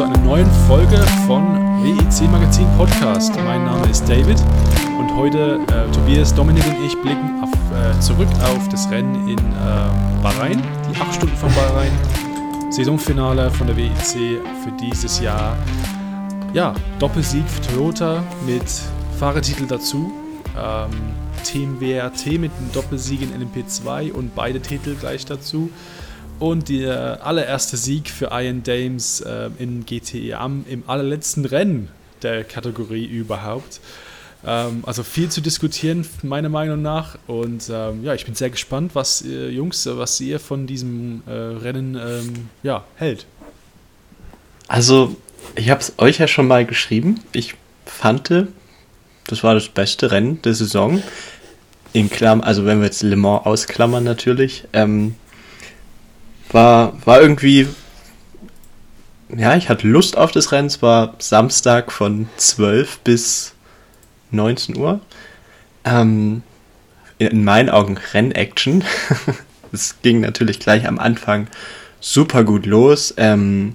zu einer neuen Folge von WEC Magazin Podcast. Mein Name ist David und heute äh, Tobias, Dominik und ich blicken auf, äh, zurück auf das Rennen in äh, Bahrain, die 8 Stunden von Bahrain, Saisonfinale von der WEC für dieses Jahr. Ja, Doppelsieg für Toyota mit Fahrertitel dazu. Ähm, Team WRT mit einem Doppelsieg in LMP2 und beide Titel gleich dazu und der allererste Sieg für Ian Dames äh, in GTE am im allerletzten Rennen der Kategorie überhaupt. Ähm, also viel zu diskutieren, meiner Meinung nach. Und ähm, ja, ich bin sehr gespannt, was ihr Jungs, was ihr von diesem äh, Rennen ähm, ja, hält. Also, ich habe es euch ja schon mal geschrieben. Ich fand, das war das beste Rennen der Saison. In Klammern, also wenn wir jetzt Le Mans ausklammern natürlich. Ähm, war, war irgendwie, ja, ich hatte Lust auf das Rennen. Es war Samstag von 12 bis 19 Uhr. Ähm, in meinen Augen Rennaction. es ging natürlich gleich am Anfang super gut los. Ähm,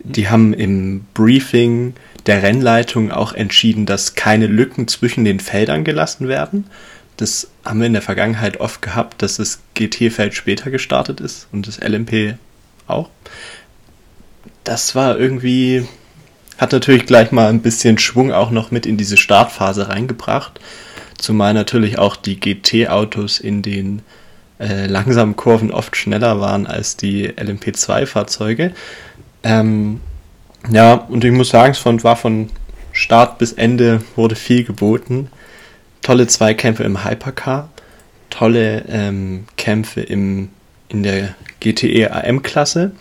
die haben im Briefing der Rennleitung auch entschieden, dass keine Lücken zwischen den Feldern gelassen werden. Das haben wir in der Vergangenheit oft gehabt, dass das GT-Feld später gestartet ist und das LMP auch. Das war irgendwie, hat natürlich gleich mal ein bisschen Schwung auch noch mit in diese Startphase reingebracht. Zumal natürlich auch die GT-Autos in den äh, langsamen Kurven oft schneller waren als die LMP2-Fahrzeuge. Ähm, ja, und ich muss sagen, es war von Start bis Ende wurde viel geboten tolle Zweikämpfe im Hypercar, tolle ähm, Kämpfe im, in der GTE AM-Klasse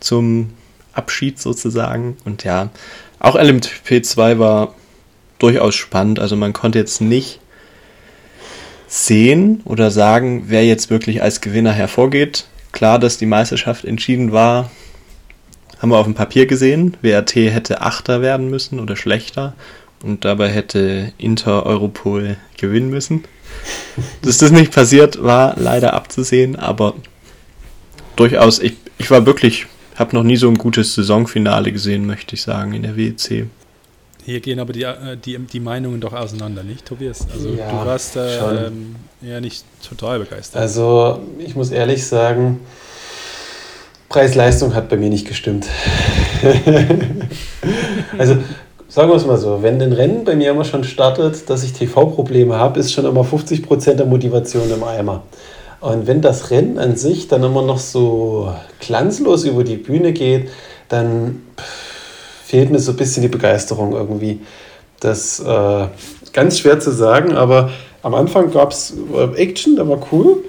zum Abschied sozusagen. Und ja, auch LMP2 war durchaus spannend. Also man konnte jetzt nicht sehen oder sagen, wer jetzt wirklich als Gewinner hervorgeht. Klar, dass die Meisterschaft entschieden war, haben wir auf dem Papier gesehen. WRT hätte Achter werden müssen oder schlechter und dabei hätte Inter Europol gewinnen müssen. Dass das nicht passiert, war leider abzusehen, aber durchaus, ich, ich war wirklich, habe noch nie so ein gutes Saisonfinale gesehen, möchte ich sagen, in der WEC. Hier gehen aber die, äh, die, die Meinungen doch auseinander, nicht, Tobias? Also ja, du warst äh, ähm, ja nicht total begeistert. Also ich muss ehrlich sagen, Preis-Leistung hat bei mir nicht gestimmt. also sagen wir es mal so, wenn ein Rennen bei mir immer schon startet, dass ich TV-Probleme habe, ist schon immer 50% der Motivation im Eimer. Und wenn das Rennen an sich dann immer noch so glanzlos über die Bühne geht, dann fehlt mir so ein bisschen die Begeisterung irgendwie. Das äh, ganz schwer zu sagen, aber am Anfang gab es äh, Action, der war cool.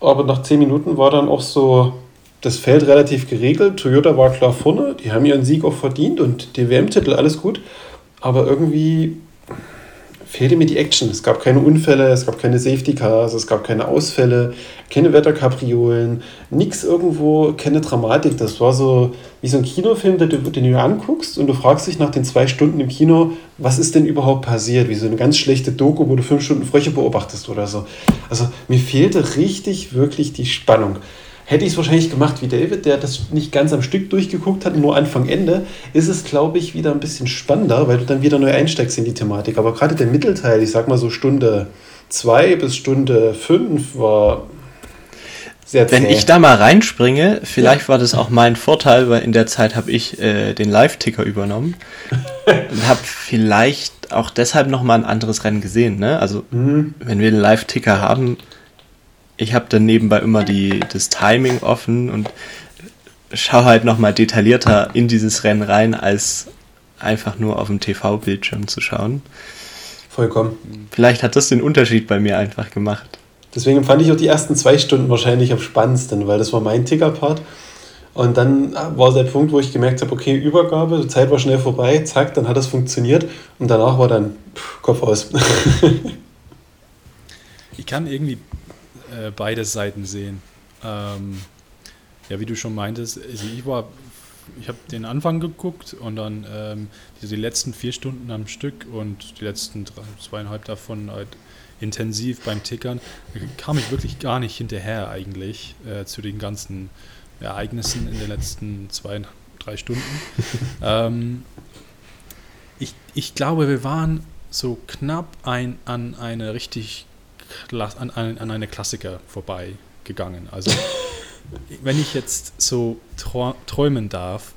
Aber nach 10 Minuten war dann auch so, das Feld relativ geregelt. Toyota war klar vorne, die haben ihren Sieg auch verdient und die WM-Titel, alles gut. Aber irgendwie fehlte mir die Action. Es gab keine Unfälle, es gab keine Safety Cars, es gab keine Ausfälle, keine Wetterkapriolen, nichts irgendwo, keine Dramatik. Das war so wie so ein Kinofilm, den du, den du anguckst und du fragst dich nach den zwei Stunden im Kino, was ist denn überhaupt passiert? Wie so eine ganz schlechte Doku, wo du fünf Stunden Fröche beobachtest oder so. Also mir fehlte richtig, wirklich die Spannung. Hätte ich es wahrscheinlich gemacht wie David, der das nicht ganz am Stück durchgeguckt hat, nur Anfang, Ende, ist es, glaube ich, wieder ein bisschen spannender, weil du dann wieder neu einsteigst in die Thematik. Aber gerade der Mittelteil, ich sag mal so Stunde zwei bis Stunde fünf, war sehr zäh. Wenn ich da mal reinspringe, vielleicht ja. war das auch mein Vorteil, weil in der Zeit habe ich äh, den Live-Ticker übernommen und habe vielleicht auch deshalb nochmal ein anderes Rennen gesehen. Ne? Also, mhm. wenn wir den Live-Ticker haben, ich habe dann nebenbei immer die, das Timing offen und schaue halt nochmal detaillierter in dieses Rennen rein, als einfach nur auf dem TV-Bildschirm zu schauen. Vollkommen. Vielleicht hat das den Unterschied bei mir einfach gemacht. Deswegen fand ich auch die ersten zwei Stunden wahrscheinlich am spannendsten, weil das war mein Ticker-Part. Und dann war der Punkt, wo ich gemerkt habe, okay, Übergabe, die Zeit war schnell vorbei, zack, dann hat das funktioniert. Und danach war dann pff, Kopf aus. ich kann irgendwie äh, beide Seiten sehen. Ähm, ja, wie du schon meintest, also ich war, ich habe den Anfang geguckt und dann ähm, die, die, letzten vier Stunden am Stück und die letzten drei, zweieinhalb davon halt intensiv beim Tickern, kam ich wirklich gar nicht hinterher eigentlich äh, zu den ganzen Ereignissen in den letzten zwei, drei Stunden. ähm, ich, ich glaube, wir waren so knapp ein, an eine richtig an, an, an eine Klassiker vorbeigegangen. Also wenn ich jetzt so träumen darf,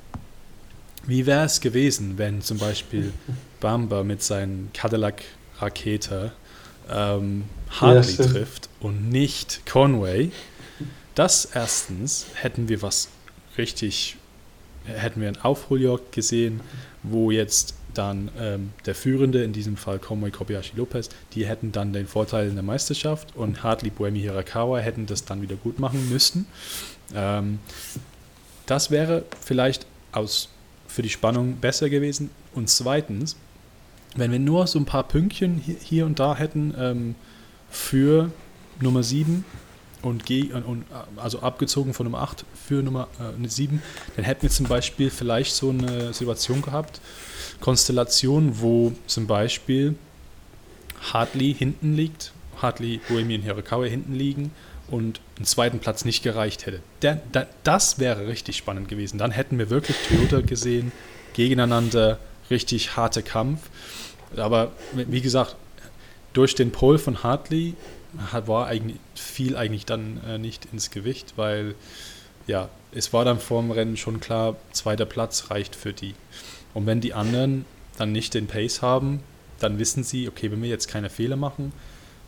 wie wäre es gewesen, wenn zum Beispiel Bamba mit seinem Cadillac Rakete ähm, Hartley ja, trifft und nicht Conway? Das erstens hätten wir was richtig, hätten wir ein Aufholjagd gesehen, wo jetzt dann ähm, der Führende, in diesem Fall Conway Kobayashi Lopez, die hätten dann den Vorteil in der Meisterschaft und Hartley Buemi Hirakawa hätten das dann wieder gut machen müssen. Ähm, das wäre vielleicht aus, für die Spannung besser gewesen. Und zweitens, wenn wir nur so ein paar Pünktchen hier, hier und da hätten ähm, für Nummer 7 und, G, und, also abgezogen von Nummer 8 für Nummer äh, 7, dann hätten wir zum Beispiel vielleicht so eine Situation gehabt, Konstellation, wo zum Beispiel Hartley hinten liegt, Hartley, Bohemian Hirakawa hinten liegen und einen zweiten Platz nicht gereicht hätte. Der, der, das wäre richtig spannend gewesen. Dann hätten wir wirklich Toyota gesehen, gegeneinander, richtig harter Kampf. Aber wie gesagt, durch den Pole von Hartley war eigentlich, fiel eigentlich dann äh, nicht ins Gewicht, weil ja, es war dann vor dem Rennen schon klar, zweiter Platz reicht für die. Und wenn die anderen dann nicht den Pace haben, dann wissen sie, okay, wenn wir jetzt keine Fehler machen,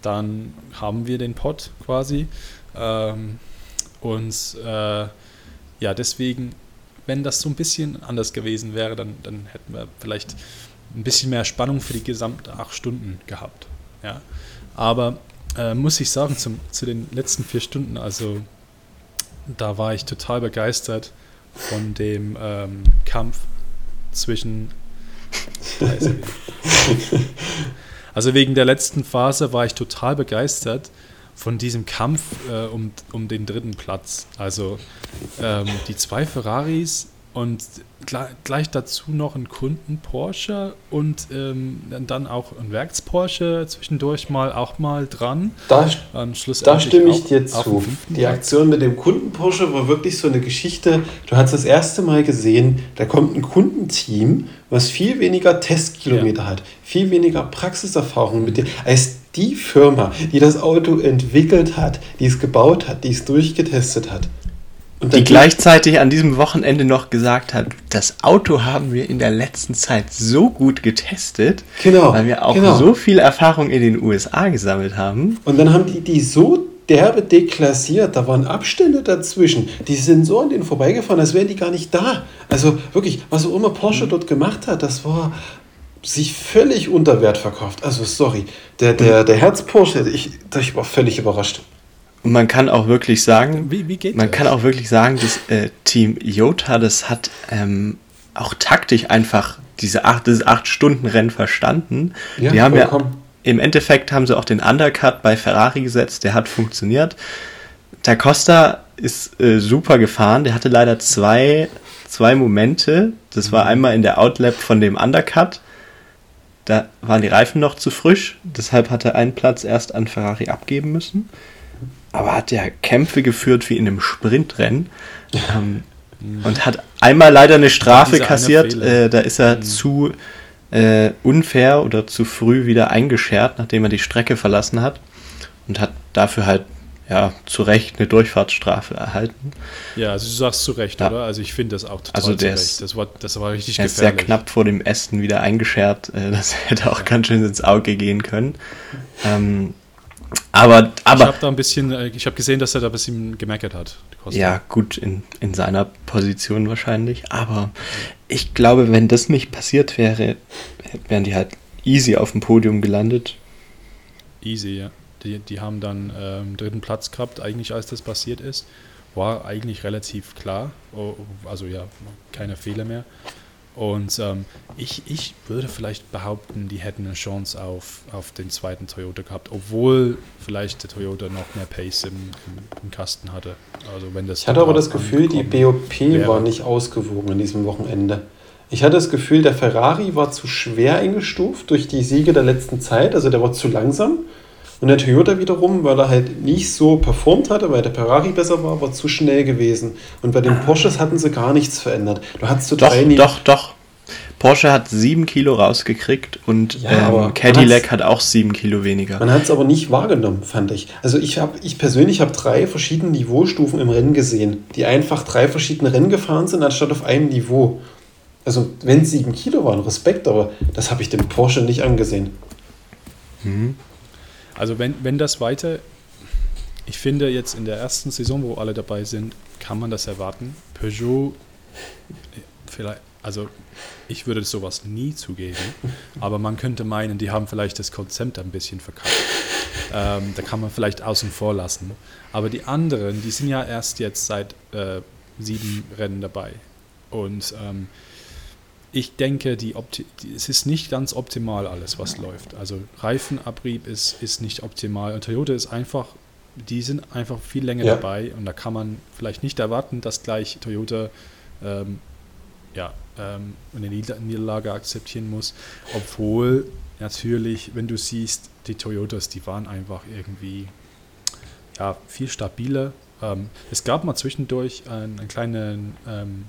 dann haben wir den Pot quasi. Ähm, und äh, ja, deswegen, wenn das so ein bisschen anders gewesen wäre, dann, dann hätten wir vielleicht ein bisschen mehr Spannung für die gesamte acht Stunden gehabt. Ja. Aber äh, muss ich sagen, zum, zu den letzten vier Stunden, also da war ich total begeistert von dem ähm, Kampf zwischen. also wegen der letzten Phase war ich total begeistert von diesem Kampf äh, um, um den dritten Platz. Also ähm, die zwei Ferraris und gleich dazu noch ein Kunden Porsche und ähm, dann auch ein Werks Porsche zwischendurch mal auch mal dran. Da, da stimme ich dir zu. Die Aktion mit dem Kunden Porsche war wirklich so eine Geschichte. Du hast das erste Mal gesehen, da kommt ein Kundenteam, was viel weniger Testkilometer ja. hat, viel weniger Praxiserfahrung mit dir als die Firma, die das Auto entwickelt hat, die es gebaut hat, die es durchgetestet hat. Und die gleichzeitig an diesem Wochenende noch gesagt hat, das Auto haben wir in der letzten Zeit so gut getestet, genau, weil wir auch genau. so viel Erfahrung in den USA gesammelt haben. Und dann haben die die so derbe deklassiert, da waren Abstände dazwischen. Die sind so an denen vorbeigefahren, als wären die gar nicht da. Also wirklich, was auch immer Porsche mhm. dort gemacht hat, das war sich völlig unter Wert verkauft. Also sorry, der, der, der Herz Porsche, ich, ich war völlig überrascht. Und man kann auch wirklich sagen, wie, wie man das? kann auch wirklich sagen, das äh, Team Iota, das hat ähm, auch taktisch einfach diese acht, dieses acht Stunden Rennen verstanden. Ja, die haben vollkommen. ja im Endeffekt haben sie auch den Undercut bei Ferrari gesetzt, der hat funktioniert. Da Costa ist äh, super gefahren, der hatte leider zwei, zwei Momente. Das war einmal in der Outlap von dem Undercut. Da waren die Reifen noch zu frisch, deshalb hat er einen Platz erst an Ferrari abgeben müssen aber hat ja Kämpfe geführt wie in einem Sprintrennen. Ähm, und hat einmal leider eine Strafe kassiert. Äh, da ist er mhm. zu äh, unfair oder zu früh wieder eingeschert, nachdem er die Strecke verlassen hat. Und hat dafür halt ja, zu Recht eine Durchfahrtsstrafe erhalten. Ja, also du sagst zu Recht, ja. oder? Also ich finde das auch total also der ist, Das war, das war richtig er gefährlich. ist sehr knapp vor dem Ästen wieder eingeschert. Äh, das hätte auch ja. ganz schön ins Auge gehen können. Ähm, aber, aber ich habe da ein bisschen, äh, ich habe gesehen, dass er da ein bisschen gemeckert hat. Ja, gut, in, in seiner Position wahrscheinlich. Aber ich glaube, wenn das nicht passiert wäre, wären die halt easy auf dem Podium gelandet. Easy, ja. Die, die haben dann ähm, dritten Platz gehabt, eigentlich als das passiert ist. War eigentlich relativ klar. Oh, also ja, keine Fehler mehr. Und ähm, ich, ich würde vielleicht behaupten, die hätten eine Chance auf, auf den zweiten Toyota gehabt, obwohl vielleicht der Toyota noch mehr Pace im, im, Kasten hatte. Also wenn das ich hatte aber das Gefühl, die BOP wäre. war nicht ausgewogen an diesem Wochenende. Ich hatte das Gefühl, der Ferrari war zu schwer eingestuft durch die Siege der letzten Zeit, also der war zu langsam. Und der Toyota wiederum, weil er halt nicht so performt hatte, weil der Ferrari besser war, war zu schnell gewesen. Und bei den Porsches hatten sie gar nichts verändert. Du hattest so Doch, doch, doch. Porsche hat sieben Kilo rausgekriegt und Ja, ähm, Cadillac hat auch sieben Kilo weniger. Man hat es aber nicht wahrgenommen, fand ich. Also ich habe, ich persönlich habe drei verschiedene Niveaustufen im Rennen gesehen, die einfach drei verschiedene Rennen gefahren sind, anstatt auf einem Niveau. Also wenn es sieben Kilo waren, Respekt, aber das habe ich dem Porsche nicht angesehen. Also wenn, wenn das weiter, ich finde jetzt in der ersten Saison, wo alle dabei sind, kann man das erwarten. Peugeot, vielleicht, also ich würde sowas nie zugeben, aber man könnte meinen, die haben vielleicht das Konzept ein bisschen verkauft. Ähm, da kann man vielleicht außen vor lassen. Aber die anderen, die sind ja erst jetzt seit äh, sieben Rennen dabei. Und ähm, ich denke, die Opti es ist nicht ganz optimal alles, was läuft. Also Reifenabrieb ist, ist nicht optimal. Und Toyota ist einfach, die sind einfach viel länger Ja. dabei und da kann man vielleicht nicht erwarten, dass gleich Toyota ähm, ja, ähm, eine Nieder Niederlage akzeptieren muss. Obwohl natürlich, wenn du siehst, die Toyotas, die waren einfach irgendwie ja, viel stabiler. Ähm, es gab mal zwischendurch einen, einen kleinen, ähm,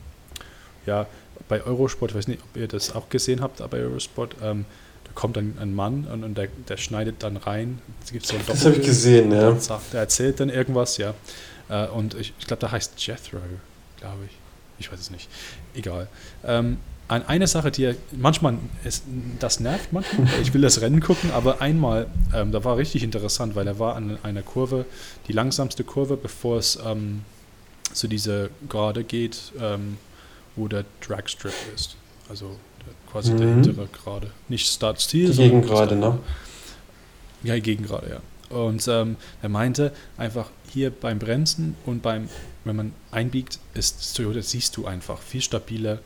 ja, bei Eurosport, ich weiß nicht, ob ihr das auch gesehen habt, aber bei Eurosport, ähm, da kommt ein, ein Mann und, und der, der schneidet dann rein. Es gibt so ein Das habe ich gesehen, ja. Dann sagt, er erzählt dann irgendwas, ja. Äh, und ich, ich glaube, der heißt Jethro, glaube ich. Ich weiß es nicht. Egal. Ähm, an eine Sache, die manchmal, es, das nervt manchmal, ich will das Rennen gucken, aber einmal, ähm, da war richtig interessant, weil er war an einer Kurve, die langsamste Kurve, bevor es ähm, zu dieser Gerade geht, ähm, wo der Dragstrip ist. Also der, quasi der Mhm. hintere Gerade. Nicht Start-Ziel, Die sondern Gegend gerade, ne? ja, gegen gerade, ja. Und ähm, er meinte einfach hier beim Bremsen und beim, wenn man einbiegt, ist das Toyota, siehst du einfach viel stabiler,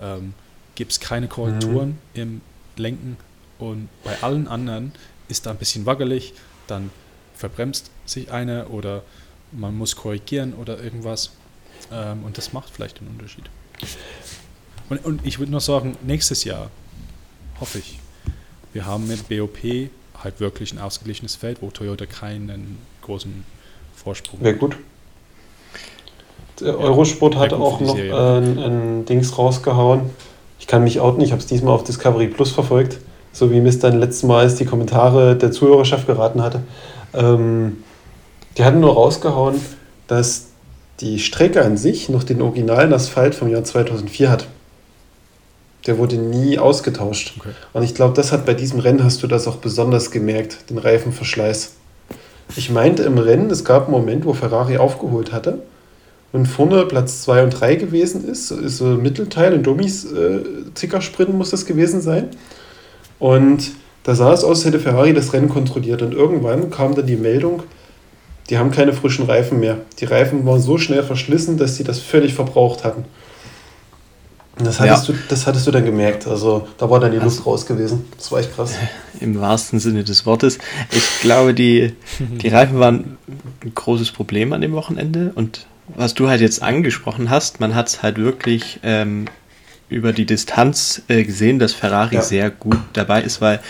ähm, gibt es keine Korrekturen im Lenken und bei allen anderen ist da ein bisschen wackelig, dann verbremst sich einer oder man muss korrigieren oder irgendwas ähm, und das macht vielleicht einen Unterschied. Und, und ich würde noch sagen, nächstes Jahr hoffe ich, wir haben mit BOP halt wirklich ein ausgeglichenes Feld, wo Toyota keinen großen Vorsprung Wäre gut. Der Eurosport gut für auch noch Serie. äh, ein, ein Dings rausgehauen. Ich kann mich outen, ich habe es diesmal auf Discovery Plus verfolgt, so wie mir es dann letztes Mal die Kommentare der Zuhörerschaft geraten hatte. Ähm, die hatten nur rausgehauen, dass die Strecke an sich noch den originalen Asphalt vom Jahr 2004 hat. Der wurde nie ausgetauscht. Okay. Und ich glaube, das hat bei diesem Rennen hast du das auch besonders gemerkt, den Reifenverschleiß. Ich meinte im Rennen, es gab einen Moment, wo Ferrari aufgeholt hatte und vorne Platz 2 und 3 gewesen ist, ist so ein Mittelteil, in Domis äh, Zickersprint muss das gewesen sein. Und da sah es aus, als hätte Ferrari das Rennen kontrolliert. Und irgendwann kam dann die Meldung, die haben keine frischen Reifen mehr. Die Reifen waren so schnell verschlissen, dass sie das völlig verbraucht hatten. Das hattest, du, das hattest du dann gemerkt. Also da war dann die Luft raus gewesen. Das war echt krass. Im wahrsten Sinne des Wortes. Ich glaube, die, die Reifen waren ein großes Problem an dem Wochenende. Und was du halt jetzt angesprochen hast, man hat es halt wirklich ähm, über die Distanz äh, gesehen, dass Ferrari Ja. sehr gut dabei ist, weil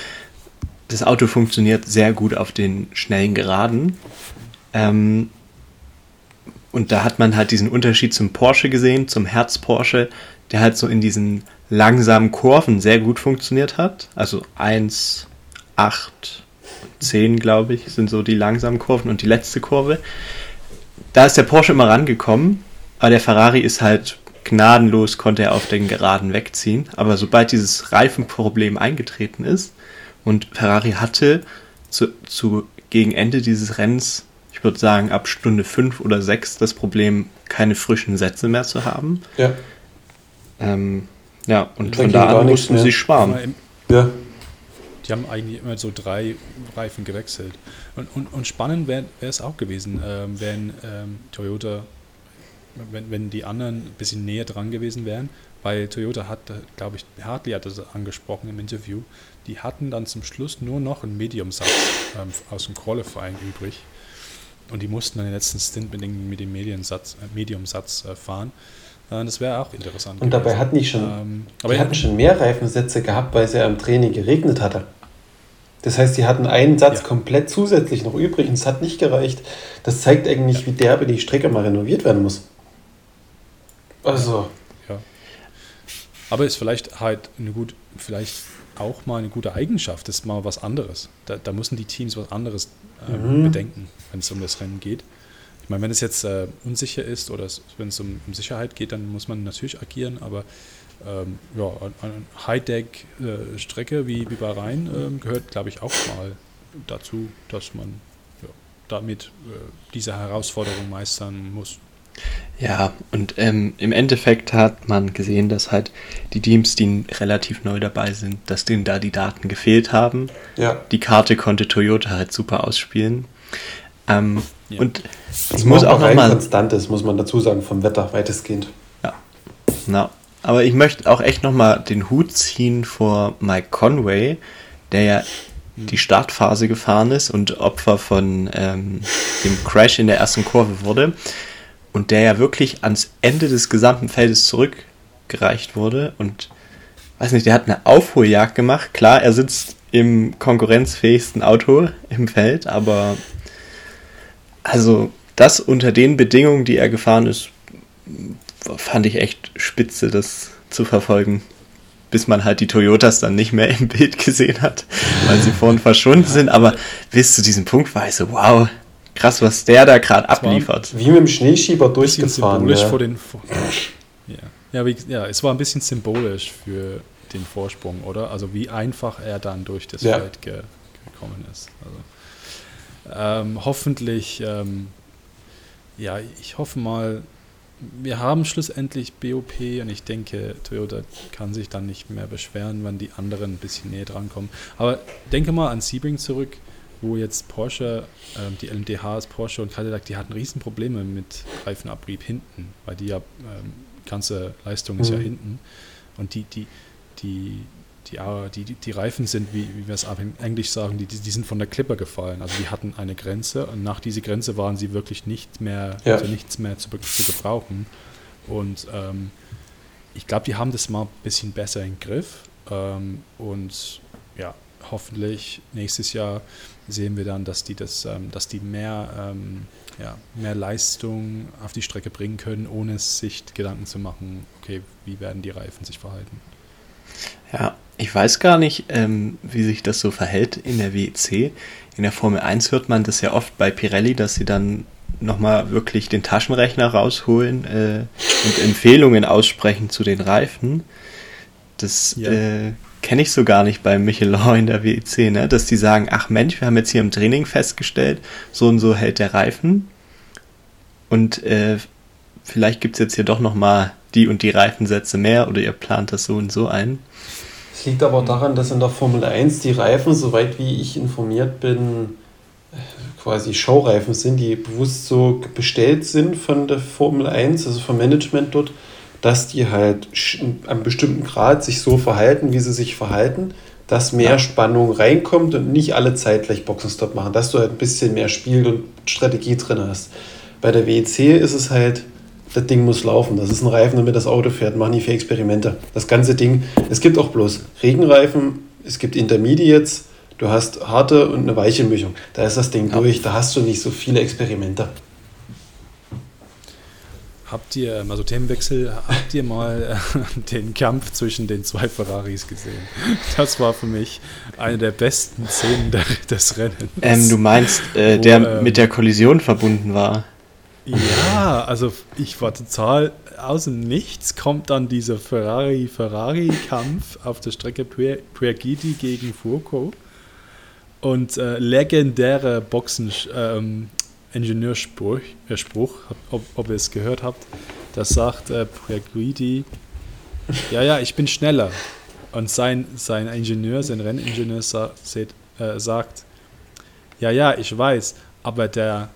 das Auto funktioniert sehr gut auf den schnellen Geraden. Ähm, und da hat man halt diesen Unterschied zum Porsche gesehen, zum Herz Porsche, der halt so in diesen langsamen Kurven sehr gut funktioniert hat. Also 1, 8, 10, glaube ich, sind so die langsamen Kurven und die letzte Kurve. Da ist der Porsche immer rangekommen, aber der Ferrari ist halt gnadenlos, konnte er auf den Geraden wegziehen. Aber sobald dieses Reifenproblem eingetreten ist und Ferrari hatte zu, zu gegen Ende dieses Rennens, ich würde sagen ab Stunde 5 oder 6, das Problem, keine frischen Sätze mehr zu haben. Ja. Ähm, ja, und Da von da an mussten sie sparen. Ja. Die haben eigentlich immer so drei Reifen gewechselt. Und, und, und spannend wäre es auch gewesen, ähm, wenn ähm, Toyota, wenn, wenn die anderen ein bisschen näher dran gewesen wären, weil Toyota hat, glaube ich, Hartley hat das angesprochen im Interview, die hatten dann zum Schluss nur noch einen Medium-Satz ähm, aus dem Qualifying übrig. Und die mussten dann den letzten Stint mit dem, mit dem Medium-Satz äh, Medium -Satz, äh, fahren. Das wäre auch interessant. Und dabei gewesen. hatten die schon, Ähm, aber die hatten schon mehr Reifensätze gehabt, weil es ja im Training geregnet hatte. Das heißt, die hatten einen Satz ja. komplett zusätzlich noch übrig und es hat nicht gereicht. Das zeigt eigentlich, ja. wie derbe die Strecke mal renoviert werden muss. Also. Ja. Aber ist vielleicht halt eine gut, vielleicht auch mal eine gute Eigenschaft, ist mal was anderes. Da, da müssen die Teams was anderes äh, mhm. bedenken, wenn es um das Rennen geht. Ich meine, wenn es jetzt äh, unsicher ist oder wenn es um, um, Sicherheit geht, dann muss man natürlich agieren, aber ähm, ja, eine High-Deck-Strecke äh, wie, wie Bahrain äh, gehört, glaube ich, auch mal dazu, dass man ja, damit äh, diese Herausforderung meistern muss. Ja, und ähm, im Endeffekt hat man gesehen, dass halt die Teams, die relativ neu dabei sind, dass denen da die Daten gefehlt haben. Ja. Die Karte konnte Toyota halt super ausspielen. Ähm, ja. Und ich muss auch nochmal. konstant ist, muss man dazu sagen, vom Wetter weitestgehend. Ja. Na, aber ich möchte auch echt nochmal den Hut ziehen vor Mike Conway, der ja die Startphase gefahren ist und Opfer von ähm, dem Crash in der ersten Kurve wurde und der ja wirklich ans Ende des gesamten Feldes zurückgereicht wurde und weiß nicht, der hat eine Aufholjagd gemacht. Klar, er sitzt im konkurrenzfähigsten Auto im Feld, aber also das unter den Bedingungen, die er gefahren ist, fand ich echt spitze, das zu verfolgen. Bis man halt die Toyotas dann nicht mehr im Bild gesehen hat, weil sie vorhin verschwunden sind. Aber bis zu diesem Punkt war ich so, wow, Krass, was der da gerade abliefert. Wie mit dem Schneeschieber durchgefahren. Symbolisch ja. vor den. ja. Ja, wie, ja, es war ein bisschen symbolisch für den Vorsprung, oder? Also wie einfach er dann durch das ja. Feld ge gekommen ist. Also, ähm, hoffentlich, ähm, ja, ich hoffe mal, wir haben schlussendlich BOP und ich denke, Toyota kann sich dann nicht mehr beschweren, wenn die anderen ein bisschen näher drankommen. Aber denke mal an Sebring zurück wo jetzt Porsche, ähm, die LMDHs, Porsche und Cadillac, die hatten Riesenprobleme mit Reifenabrieb hinten, weil die ja, ähm, ganze Leistung ist mhm. ja hinten. Und die, die, die, die, die, die, Reifen sind, wie, wie wir es auf Englisch sagen, die, die sind von der Klippe gefallen. Also die hatten eine Grenze und nach dieser Grenze waren sie wirklich nicht mehr, ja. also nichts mehr zu, zu gebrauchen. Und ähm, ich glaube, die haben das mal ein bisschen besser im Griff. Ähm, und ja, hoffentlich nächstes Jahr sehen wir dann, dass die, das, ähm, dass die mehr, ähm, ja, mehr Leistung auf die Strecke bringen können, ohne sich Gedanken zu machen, okay, wie werden die Reifen sich verhalten. Ja, ich weiß gar nicht, ähm, wie sich das so verhält in der WEC. In der Formel 1 hört man das ja oft bei Pirelli, dass sie dann nochmal wirklich den Taschenrechner rausholen äh, und Empfehlungen aussprechen zu den Reifen. Das ja. äh, kenne ich so gar nicht bei Michelin in der WEC, ne? dass die sagen, ach Mensch, wir haben jetzt hier im Training festgestellt, so und so hält der Reifen und äh, vielleicht gibt es jetzt hier doch nochmal die und die Reifensätze mehr oder ihr plant das so und so ein. Liegt aber daran, dass in der Formel 1 die Reifen, soweit wie ich informiert bin, quasi Showreifen sind, die bewusst so bestellt sind von der Formel 1, also vom Management dort, dass die halt einem bestimmten Grad sich so verhalten, wie sie sich verhalten, dass mehr ja. Spannung reinkommt und nicht alle zeitgleich Boxenstopp machen, dass du halt ein bisschen mehr Spiel und Strategie drin hast. Bei der WEC ist es halt, das Ding muss laufen. Das ist ein Reifen, damit das Auto fährt. Mach nicht für Experimente. Das ganze Ding, es gibt auch bloß Regenreifen, es gibt Intermediates, du hast harte und eine weiche Mischung. Da ist das Ding ja. durch, da hast du nicht so viele Experimente. Habt ihr, also Themenwechsel, habt ihr mal äh, den Kampf zwischen den zwei Ferraris gesehen? Das war für mich eine der besten Szenen des Rennens. Ähm, du meinst, äh, wo, der ähm, mit der Kollision verbunden war? Ja, also ich war total aus dem Nichts kommt dann dieser Ferrari-Ferrari-Kampf auf der Strecke Puergiti gegen Furco und äh, legendäre Boxen, ähm, äh, Spruch, ob, ob ihr es gehört habt. Das sagt äh, Preguidi, ja, ja, ich bin schneller. Und sein, sein Ingenieur, sein Renningenieur sa äh, sagt, ja, ja, ich weiß, aber der,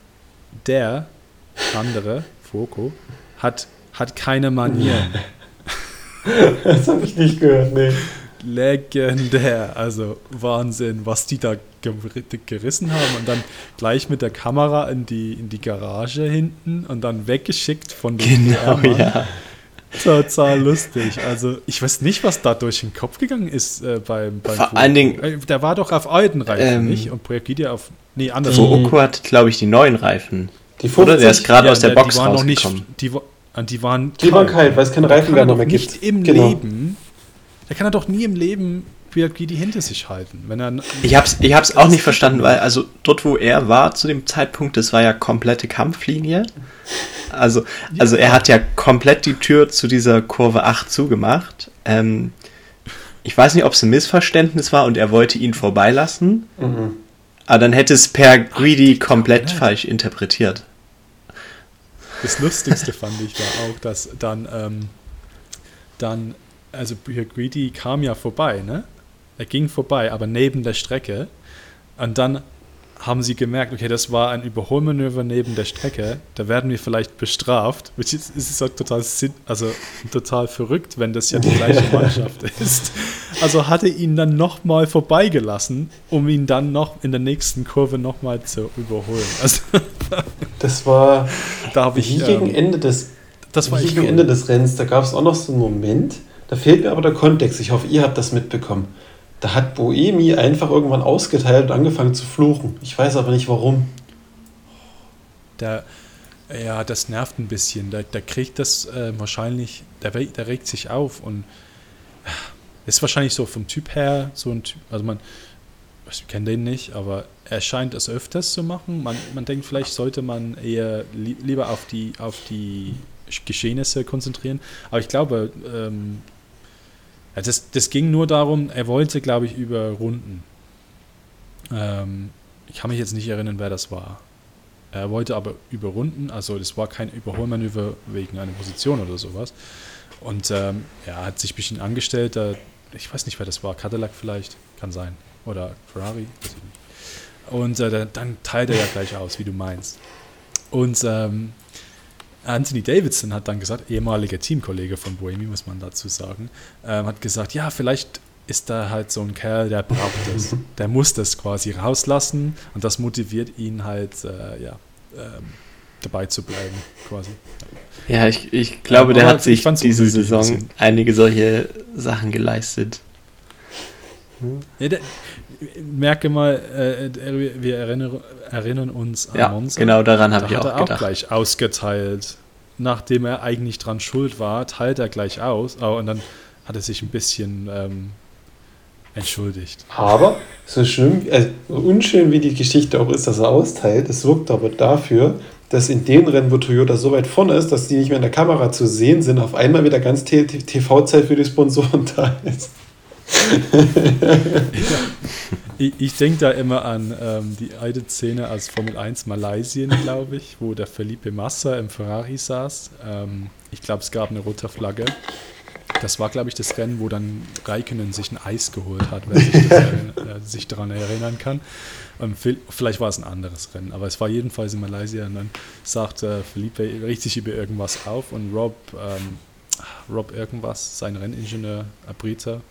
der andere, Foco, hat, hat keine Manieren. das habe ich nicht gehört, nee. Legendär, also Wahnsinn, was die da gerissen haben und dann gleich mit der Kamera in die, in die Garage hinten und dann weggeschickt von den Genau, ja. Total lustig. Also, ich weiß nicht, was da durch den Kopf gegangen ist äh, beim, beim Vor allen Dingen. Äh, Der war doch auf alten Reifen, Ähm, nicht? Und Projekt Gideon auf. Nee, anders. Fuoco hat, glaube ich, die neuen Reifen. Die Oder? Der ist 50, gerade Ja, aus der die Box waren noch nicht. rausgekommen. Die, äh, die waren Die waren kalt, weil es keine Da kann Reifenwärmer doch mehr nicht gibt. im Genau. Leben. Da kann er doch nie im Leben Projekt Gideon hinter sich halten. Wenn er. Ich hab's, ich hab's auch nicht verstanden, weil also dort, wo er war zu dem Zeitpunkt, das war ja komplette Kampflinie. Also, also er hat ja komplett die Tür zu dieser Kurve 8 zugemacht. Ähm, ich weiß nicht, ob es ein Missverständnis war und er wollte ihn vorbeilassen. Mhm. Aber dann hätte es per Greedy komplett falsch interpretiert. Das Lustigste fand ich da auch, dass dann, ähm, dann, also hier Greedy kam ja vorbei, ne? Er ging vorbei, aber neben der Strecke. Und dann haben sie gemerkt, okay, das war ein Überholmanöver neben der Strecke, da werden wir vielleicht bestraft. Which is, ist auch total, sinn, also total verrückt, wenn das ja die gleiche Mannschaft ist. Also hatte ihn dann nochmal vorbeigelassen, um ihn dann noch in der nächsten Kurve nochmal zu überholen. Also Das war da habe ich. wie gegen ähm, Ende des das war gegen cool. Ende des Rennens, da gab es auch noch so einen Moment, da fehlt mir aber der Kontext. Ich hoffe, ihr habt das mitbekommen. Da hat Boemi einfach irgendwann ausgeteilt und angefangen zu fluchen. Ich weiß aber nicht warum. Der, ja, das nervt ein bisschen. Der, der kriegt das äh, wahrscheinlich, der, der regt sich auf und äh, ist wahrscheinlich so vom Typ her so ein Typ, also man, ich kenne den nicht, aber er scheint es öfters zu machen. Man, man denkt, vielleicht sollte man eher li lieber auf die, auf die Geschehnisse konzentrieren. Aber ich glaube, ähm, ja, das, das ging nur darum, er wollte, glaube ich, überrunden. Ähm, ich kann mich jetzt nicht erinnern, wer das war. Er wollte aber überrunden, also das war kein Überholmanöver wegen einer Position oder sowas. Und ähm, er hat sich ein bisschen angestellt, da, ich weiß nicht, wer das war, Cadillac vielleicht, kann sein. Oder Ferrari. Und äh, dann teilt er ja gleich aus, wie du meinst. Und ähm, Anthony Davidson hat dann gesagt, ehemaliger Teamkollege von Boemi, muss man dazu sagen, ähm, hat gesagt, ja, vielleicht ist da halt so ein Kerl, der braucht das. Der muss das quasi rauslassen und das motiviert ihn halt, äh, ja, ähm, dabei zu bleiben, quasi. Ja, ich, ich glaube, Ja, der hat sich diese Saison einige solche Sachen geleistet. Ja, der, merke mal, äh, der- wir erinnern, erinnern uns an Ja, Monza. genau daran habe Da ich hat auch er auch gedacht. gleich ausgeteilt. Nachdem er eigentlich dran schuld war, teilt er gleich aus. Oh, und dann hat er sich ein bisschen ähm, entschuldigt. Aber so schlimm, äh, so unschön wie die Geschichte auch ist, dass er austeilt, es wirkt aber dafür, dass in den Rennen, wo Toyota so weit vorne ist, dass die nicht mehr in der Kamera zu sehen sind, auf einmal wieder ganz TV-Zeit für die Sponsoren da ist. Ich, ich denke da immer an ähm, die alte Szene aus Formel 1 Malaysien, glaube ich, wo der Felipe Massa im Ferrari saß. Ähm, ich glaube, es gab eine rote Flagge. Das war, glaube ich, das Rennen, wo dann Raikkonen sich ein Eis geholt hat, wer sich, das, äh, sich daran erinnern kann. Ähm, vielleicht war es ein anderes Rennen, aber es war jedenfalls in Malaysia. Und dann sagt äh, Felipe, sich über irgendwas auf und Rob, ähm, Rob irgendwas, sein Renningenieur, Abrita,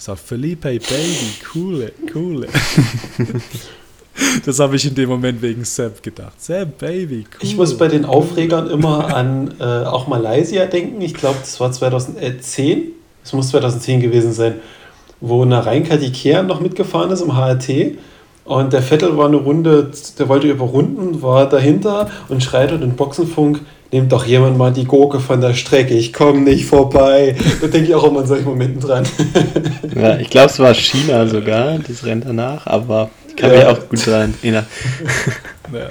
sagt Felipe, Baby, coole, coole. das habe ich in dem Moment wegen Sepp gedacht. Sepp, Baby, cool. Ich muss bei den Aufregern immer an äh, auch Malaysia denken. Ich glaube, das war 2010. Es muss 2010 gewesen sein, wo Narein Kadikea noch mitgefahren ist im HRT. Und der Vettel war eine Runde, der wollte überrunden, war dahinter und schreit in den Boxenfunk, nehmt doch jemand mal die Gurke von der Strecke, ich komme nicht vorbei. Da denke ich auch immer an solchen Momenten dran. Ja, ich glaube, es war China sogar, das Rennen danach, aber ich kann Ja. mich auch gut daran erinnern. Ja.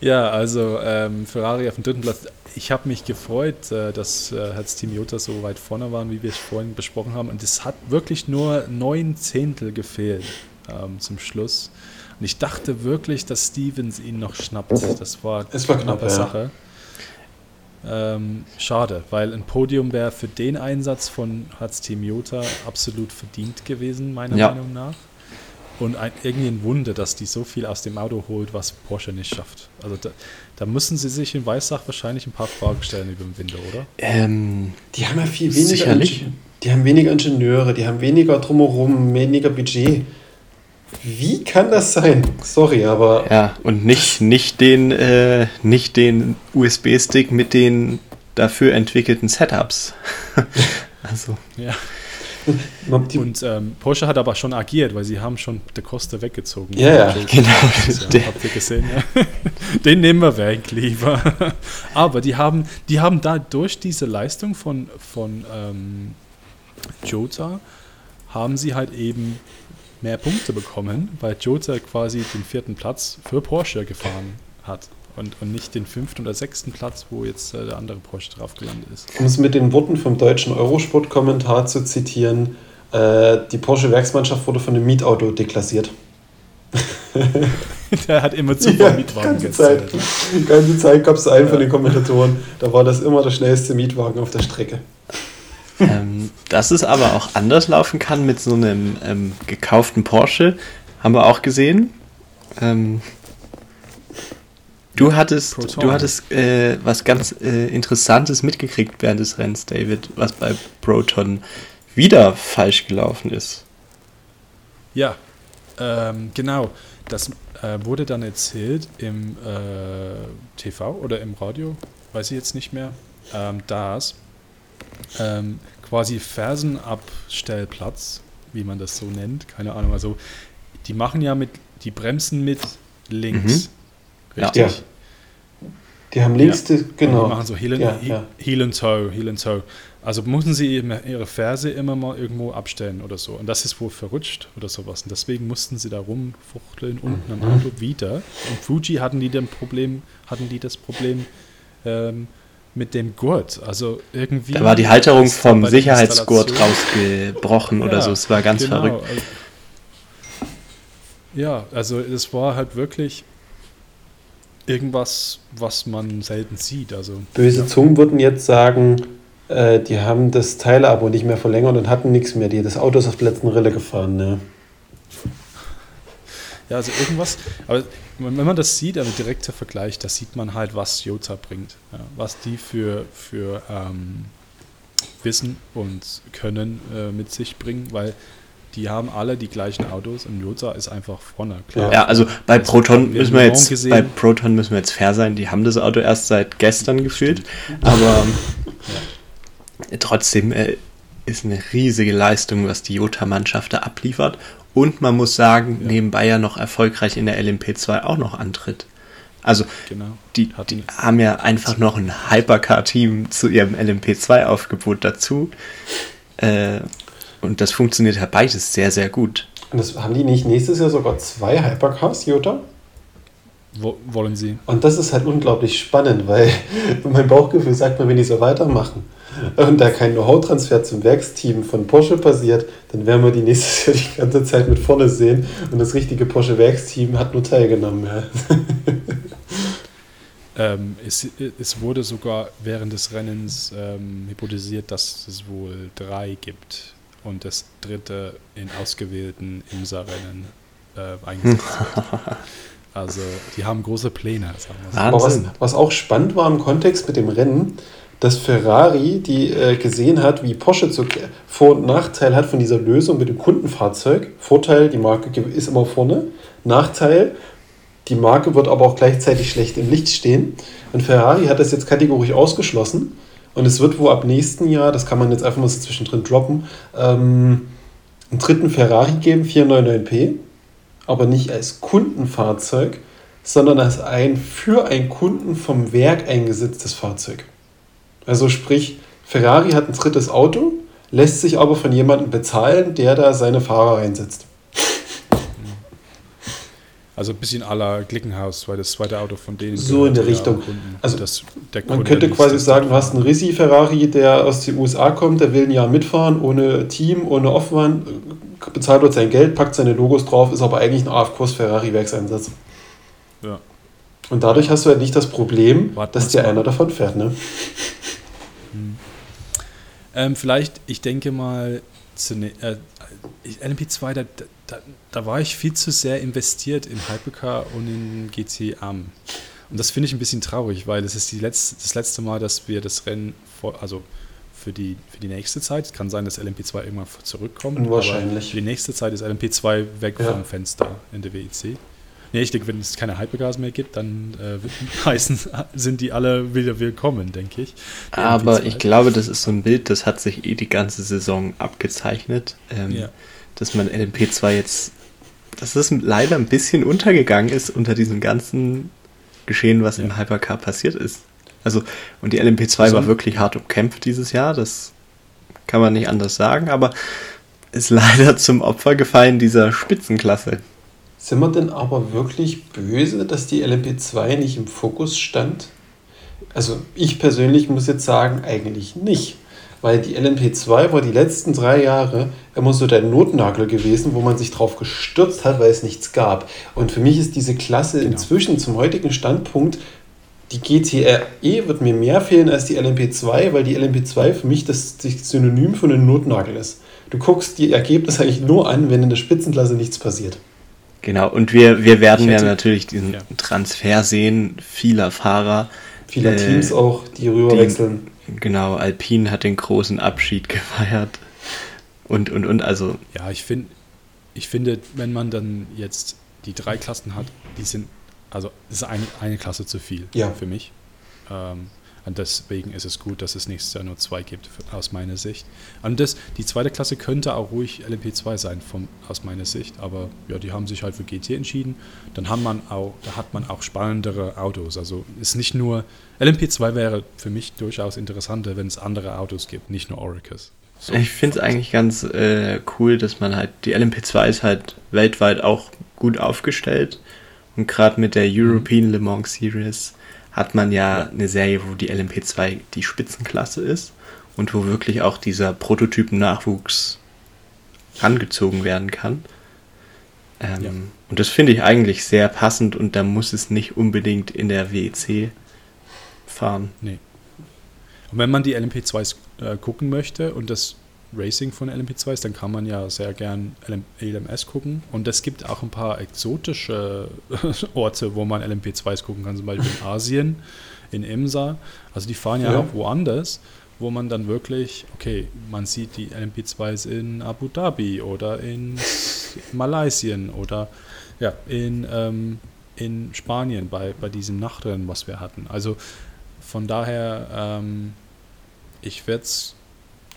Ja, also ähm, Ferrari auf dem dritten Platz. Ich habe mich gefreut, äh, dass äh, Herz Team Jota so weit vorne waren, wie wir es vorhin besprochen haben. Und es hat wirklich nur neun Zehntel gefehlt ähm, zum Schluss. Und ich dachte wirklich, dass Stevens ihn noch schnappt. Das war, Es war eine knapp, knappe ja. Sache. Ähm, schade, weil ein Podium wäre für den Einsatz von Herz Team Jota absolut verdient gewesen, meiner Ja. Meinung nach. Und ein, irgendwie ein Wunder, dass die so viel aus dem Auto holt, was Porsche nicht schafft. Also da, da müssen sie sich in Weissach wahrscheinlich ein paar Fragen stellen über den Winter, oder? Ähm, Die haben ja viel weniger, Sicherlich. Die haben weniger Ingenieure, die haben weniger drumherum, weniger Budget. Wie kann das sein? Sorry, aber ja, und nicht, nicht den, äh, nicht den USB-Stick mit den dafür entwickelten Setups. also. Ja. Und ähm, Porsche hat aber schon agiert, weil sie haben schon De Costa weggezogen. Ja, ja, genau. Ja, habt ihr gesehen? Ja. Den nehmen wir weg, lieber. aber die haben, die haben da durch diese Leistung von, von ähm, Jota, haben sie halt eben mehr Punkte bekommen, weil Jota quasi den vierten Platz für Porsche gefahren hat und, und nicht den fünften oder sechsten Platz, wo jetzt äh, der andere Porsche drauf gelandet ist. Um es mit den Worten vom deutschen Eurosport-Kommentar zu zitieren, äh, die Porsche-Werksmannschaft wurde von einem Mietauto deklassiert. der hat immer zu ja, Mietwagen ganze Zeit, Die ganze Zeit gab es einen ja. von den Kommentatoren, da war das immer der schnellste Mietwagen auf der Strecke. Ähm, dass es aber auch anders laufen kann mit so einem ähm, gekauften Porsche, haben wir auch gesehen. Ähm, Du hattest, du hattest äh, was ganz äh, Interessantes mitgekriegt während des Rennens, David, was bei Proton wieder falsch gelaufen ist. Ja, ähm, genau. Das äh, wurde dann erzählt im äh, TV oder im Radio, weiß ich jetzt nicht mehr, ähm, dass ähm, quasi Fersenabstellplatz, wie man das so nennt, keine Ahnung, also die machen ja mit, die bremsen mit links. Mhm. Richtig? Ja. Die haben links, ja. genau. Und die machen so Heel, ja, ja. Heel and Toe, Heel and Toe. Also mussten sie ihre Ferse immer mal irgendwo abstellen oder so. Und das ist wohl verrutscht oder sowas. Und deswegen mussten sie da rumfuchteln unten mhm. am Auto wieder. Und Fuji hatten die, Problem, hatten die das Problem ähm, mit dem Gurt. Also irgendwie. Da war die Halterung vom Sicherheitsgurt rausgebrochen oder so. Es war ganz genau. verrückt. Ja, also es war halt wirklich irgendwas, was man selten sieht. Also, Böse ja. Zungen würden jetzt sagen, äh, die haben das Teileabo nicht mehr verlängert und hatten nichts mehr. Die, das Auto ist auf der letzten Rille gefahren. Ne? Ja, also irgendwas, aber wenn man das sieht, also direkter Vergleich, da sieht man halt, was Jota bringt. Ja, was die für, für ähm, Wissen und Können äh, mit sich bringen, weil die haben alle die gleichen Autos und Jota ist einfach vorne. Klar. Ja, also bei also Proton müssen wir jetzt gesehen. bei Proton müssen wir jetzt fair sein. Die haben das Auto erst seit gestern gefühlt, aber ja. trotzdem äh, ist eine riesige Leistung, was die Jota-Mannschaft da abliefert. Und man muss sagen, ja. nebenbei ja noch erfolgreich in der LMP2 auch noch antritt. Also genau. die, die haben ja einfach noch ein Hypercar-Team zu ihrem LMP2-Aufgebot dazu. Äh, und das funktioniert ja beides sehr, sehr gut. Und das haben die nicht nächstes Jahr sogar zwei Hypercars, Jota? Wo, wollen sie? Und das ist halt unglaublich spannend, weil mein Bauchgefühl sagt mir, wenn die so weitermachen und da kein Know-how-Transfer zum Werksteam von Porsche passiert, dann werden wir die nächstes Jahr die ganze Zeit mit vorne sehen und das richtige Porsche-Werksteam hat nur teilgenommen. Ja. Ähm, es, es, wurde sogar während des Rennens ähm, hypothesiert, dass es wohl drei gibt und das dritte in ausgewählten IMSA-Rennen äh, eingesetzt wird. Also die haben große Pläne. Sagen wir so. Aber was, was auch spannend war im Kontext mit dem Rennen, dass Ferrari, die äh, gesehen hat, wie Porsche zu Vor- und Nachteil hat von dieser Lösung mit dem Kundenfahrzeug. Vorteil, die Marke ist immer vorne. Nachteil, die Marke wird aber auch gleichzeitig schlecht im Licht stehen. Und Ferrari hat das jetzt kategorisch ausgeschlossen und es wird wohl ab nächsten Jahr, das kann man jetzt einfach mal so zwischendrin droppen, ähm, einen dritten Ferrari geben, 499p, aber nicht als Kundenfahrzeug, sondern als ein für einen Kunden vom Werk eingesetztes Fahrzeug. Also sprich, Ferrari hat ein drittes Auto, lässt sich aber von jemandem bezahlen, der da seine Fahrer einsetzt. Also ein bisschen aller Glickenhaus, weil das zweite Auto von denen. So in der Richtung. Also das, der man könnte quasi sagen, du hast einen Risi Ferrari, der aus den USA kommt, der will ein Jahr mitfahren, ohne Team, ohne Aufwand, bezahlt dort sein Geld, packt seine Logos drauf, ist aber eigentlich ein AF-Kurs Ferrari-Werkseinsatz. Ja. Und dadurch hast du halt nicht das Problem, Warte, dass dir einer davon fährt, ne? Hm. Ähm, vielleicht, ich denke mal, äh, LMP2, da, da, da, war ich viel zu sehr investiert in Hypercar und in GT Am. Und das finde ich ein bisschen traurig, weil es ist die letzte, das letzte Mal, dass wir das Rennen, vor, also für die, für die nächste Zeit, es kann sein, dass LMP2 irgendwann zurückkommt. Wahrscheinlich. für die nächste Zeit ist LMP2 weg ja. vom Fenster in der WEC. Nee, ich denke, wenn es keine Hypercars mehr gibt, dann äh, heißen, sind die alle wieder willkommen, denke ich. Aber MP2. ich glaube, das ist so ein Bild, das hat sich eh die ganze Saison abgezeichnet, ähm, Ja. dass man LMP2 jetzt, dass es leider ein bisschen untergegangen ist unter diesem ganzen Geschehen, was Ja. im Hypercar passiert ist. Also, und die LMP2 war Son- wirklich hart umkämpft dieses Jahr, das kann man nicht anders sagen, aber ist leider zum Opfer gefallen dieser Spitzenklasse. Sind wir denn aber wirklich böse, dass die LMP2 nicht im Fokus stand? Also ich persönlich muss jetzt sagen, eigentlich nicht. Weil die LMP2 war die letzten drei Jahre immer so der Notnagel gewesen, wo man sich drauf gestürzt hat, weil es nichts gab. Und für mich ist diese Klasse Genau. inzwischen zum heutigen Standpunkt, die GTRE wird mir mehr fehlen als die LMP2, weil die LMP2 für mich das, das Synonym für einen Notnagel ist. Du guckst die Ergebnisse eigentlich nur an, wenn in der Spitzenklasse nichts passiert. Genau, und wir, wir werden Ich ja hätte- natürlich diesen Ja. Transfer sehen, vieler Fahrer. Viele Äh, Teams auch, die rüberwechseln. Genau, Alpine hat den großen Abschied gefeiert. Und, und, und, also, Ja, ich, find, ich finde, wenn man dann jetzt die drei Klassen hat, die sind, also das ist eine, eine Klasse zu viel Ja. für mich. Ähm, und deswegen ist es gut, dass es nächstes Jahr nur zwei gibt, aus meiner Sicht. Und das, die zweite Klasse könnte auch ruhig LMP2 sein, vom, aus meiner Sicht. Aber ja, die haben sich halt für GT entschieden. Dann hat man auch, da hat man auch spannendere Autos. Also ist nicht nur, LMP2 wäre für mich durchaus interessanter, wenn es andere Autos gibt, nicht nur Oricus. So. ich finde es eigentlich ganz äh, cool, dass man halt, die LMP2 ist halt weltweit auch gut aufgestellt. Und gerade mit der European Le Mans Series hat man ja eine Serie, wo die LMP2 die Spitzenklasse ist und wo wirklich auch dieser Prototypen-Nachwuchs rangezogen werden kann. Ähm, Ja. Und das finde ich eigentlich sehr passend und da muss es nicht unbedingt in der WEC fahren. Nee. Und wenn man die LMP2s äh, gucken möchte und das Racing von LMP2s, dann kann man ja sehr gern LM, LMS gucken. Und es gibt auch ein paar exotische Orte, wo man LMP2s gucken kann, zum Beispiel in Asien, in Imsa. Also die fahren ja, Ja. auch woanders, wo man dann wirklich, okay, man sieht die LMP2s in Abu Dhabi oder in Malaysia oder ja, in, ähm, in Spanien bei, bei diesem Nachtrennen, was wir hatten. Also von daher, ähm, ich werde es,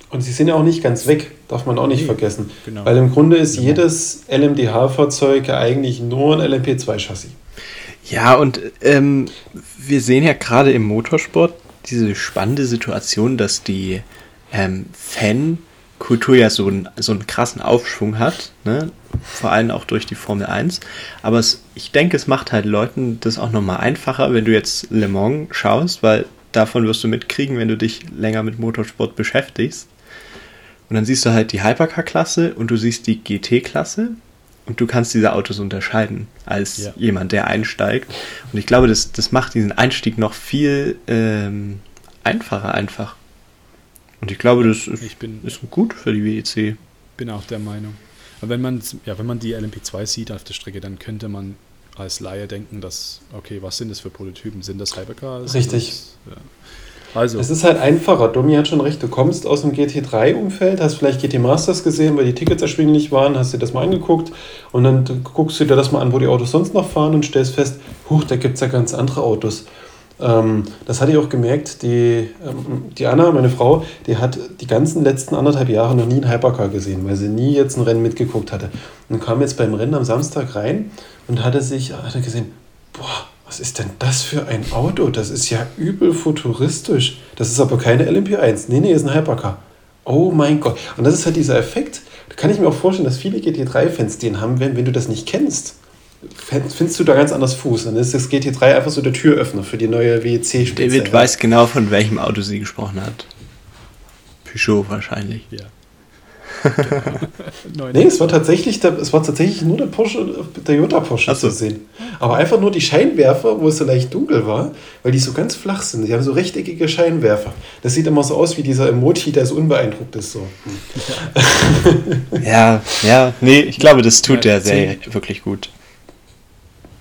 Und sie sind ja auch nicht ganz weg, darf man auch nicht Nee, vergessen. genau. Weil im Grunde ist Genau. jedes LMDH-Fahrzeug ja eigentlich nur ein LMP2-Chassis. Ja, und ähm, wir sehen ja gerade im Motorsport diese spannende Situation, dass die ähm, Fankultur ja so, einen- so einen krassen Aufschwung hat, ne? vor allem auch durch die Formel 1. Aber es, ich denke, es macht halt Leuten das auch nochmal einfacher, wenn du jetzt Le Mans schaust, weil davon wirst du mitkriegen, wenn du dich länger mit Motorsport beschäftigst. Und dann siehst du halt die Hypercar-Klasse und du siehst die GT-Klasse und du kannst diese Autos unterscheiden als Ja. jemand, der einsteigt. Und ich glaube, das, das macht diesen Einstieg noch viel ähm, einfacher einfach. Und ich glaube, das ist, ich bin, ist gut für die WEC. bin auch der Meinung. Aber wenn man, ja, wenn man die LMP2 sieht auf der Strecke, dann könnte man als Laie denken, dass, okay, was sind das für Prototypen? Sind das Hypercars? Richtig. Das, ja. Also, Es ist halt einfacher. Domi hat schon recht. Du kommst aus dem GT3-Umfeld, hast vielleicht GT Masters gesehen, weil die Tickets erschwinglich waren, hast dir das mal angeguckt und dann guckst du dir das mal an, wo die Autos sonst noch fahren und stellst fest, huch, da gibt es ja ganz andere Autos. Ähm, das hatte ich auch gemerkt. Die, ähm, die Anna, meine Frau, die hat die ganzen letzten anderthalb Jahre noch nie einen Hypercar gesehen, weil sie nie jetzt ein Rennen mitgeguckt hatte. Und kam jetzt beim Rennen am Samstag rein und hatte sich hatte gesehen, boah, was ist denn das für ein Auto? Das ist ja übel futuristisch. Das ist aber keine LMP1. Nee, nee, ist ein Hypercar. Oh mein Gott. Und das ist halt dieser Effekt. Da kann ich mir auch vorstellen, dass viele GT3-Fans den haben, wenn, wenn du das nicht kennst. Findest du da ganz anders Fuß. Dann ist das GT3 einfach so der Türöffner für die neue WEC-Spitze. David weiß genau, von welchem Auto sie gesprochen hat. Peugeot wahrscheinlich. ja. Nee, es war tatsächlich, der, es war tatsächlich nur der Porsche, der Toyota Porsche so. zu sehen. Aber einfach nur die Scheinwerfer, wo es so leicht dunkel war, weil die so ganz flach sind. Die haben so rechteckige Scheinwerfer. Das sieht immer so aus wie dieser Emoji, der so unbeeindruckt ist. So. Ja, ja, nee, ich glaube, das tut Ja, der Serie zehn- wirklich gut.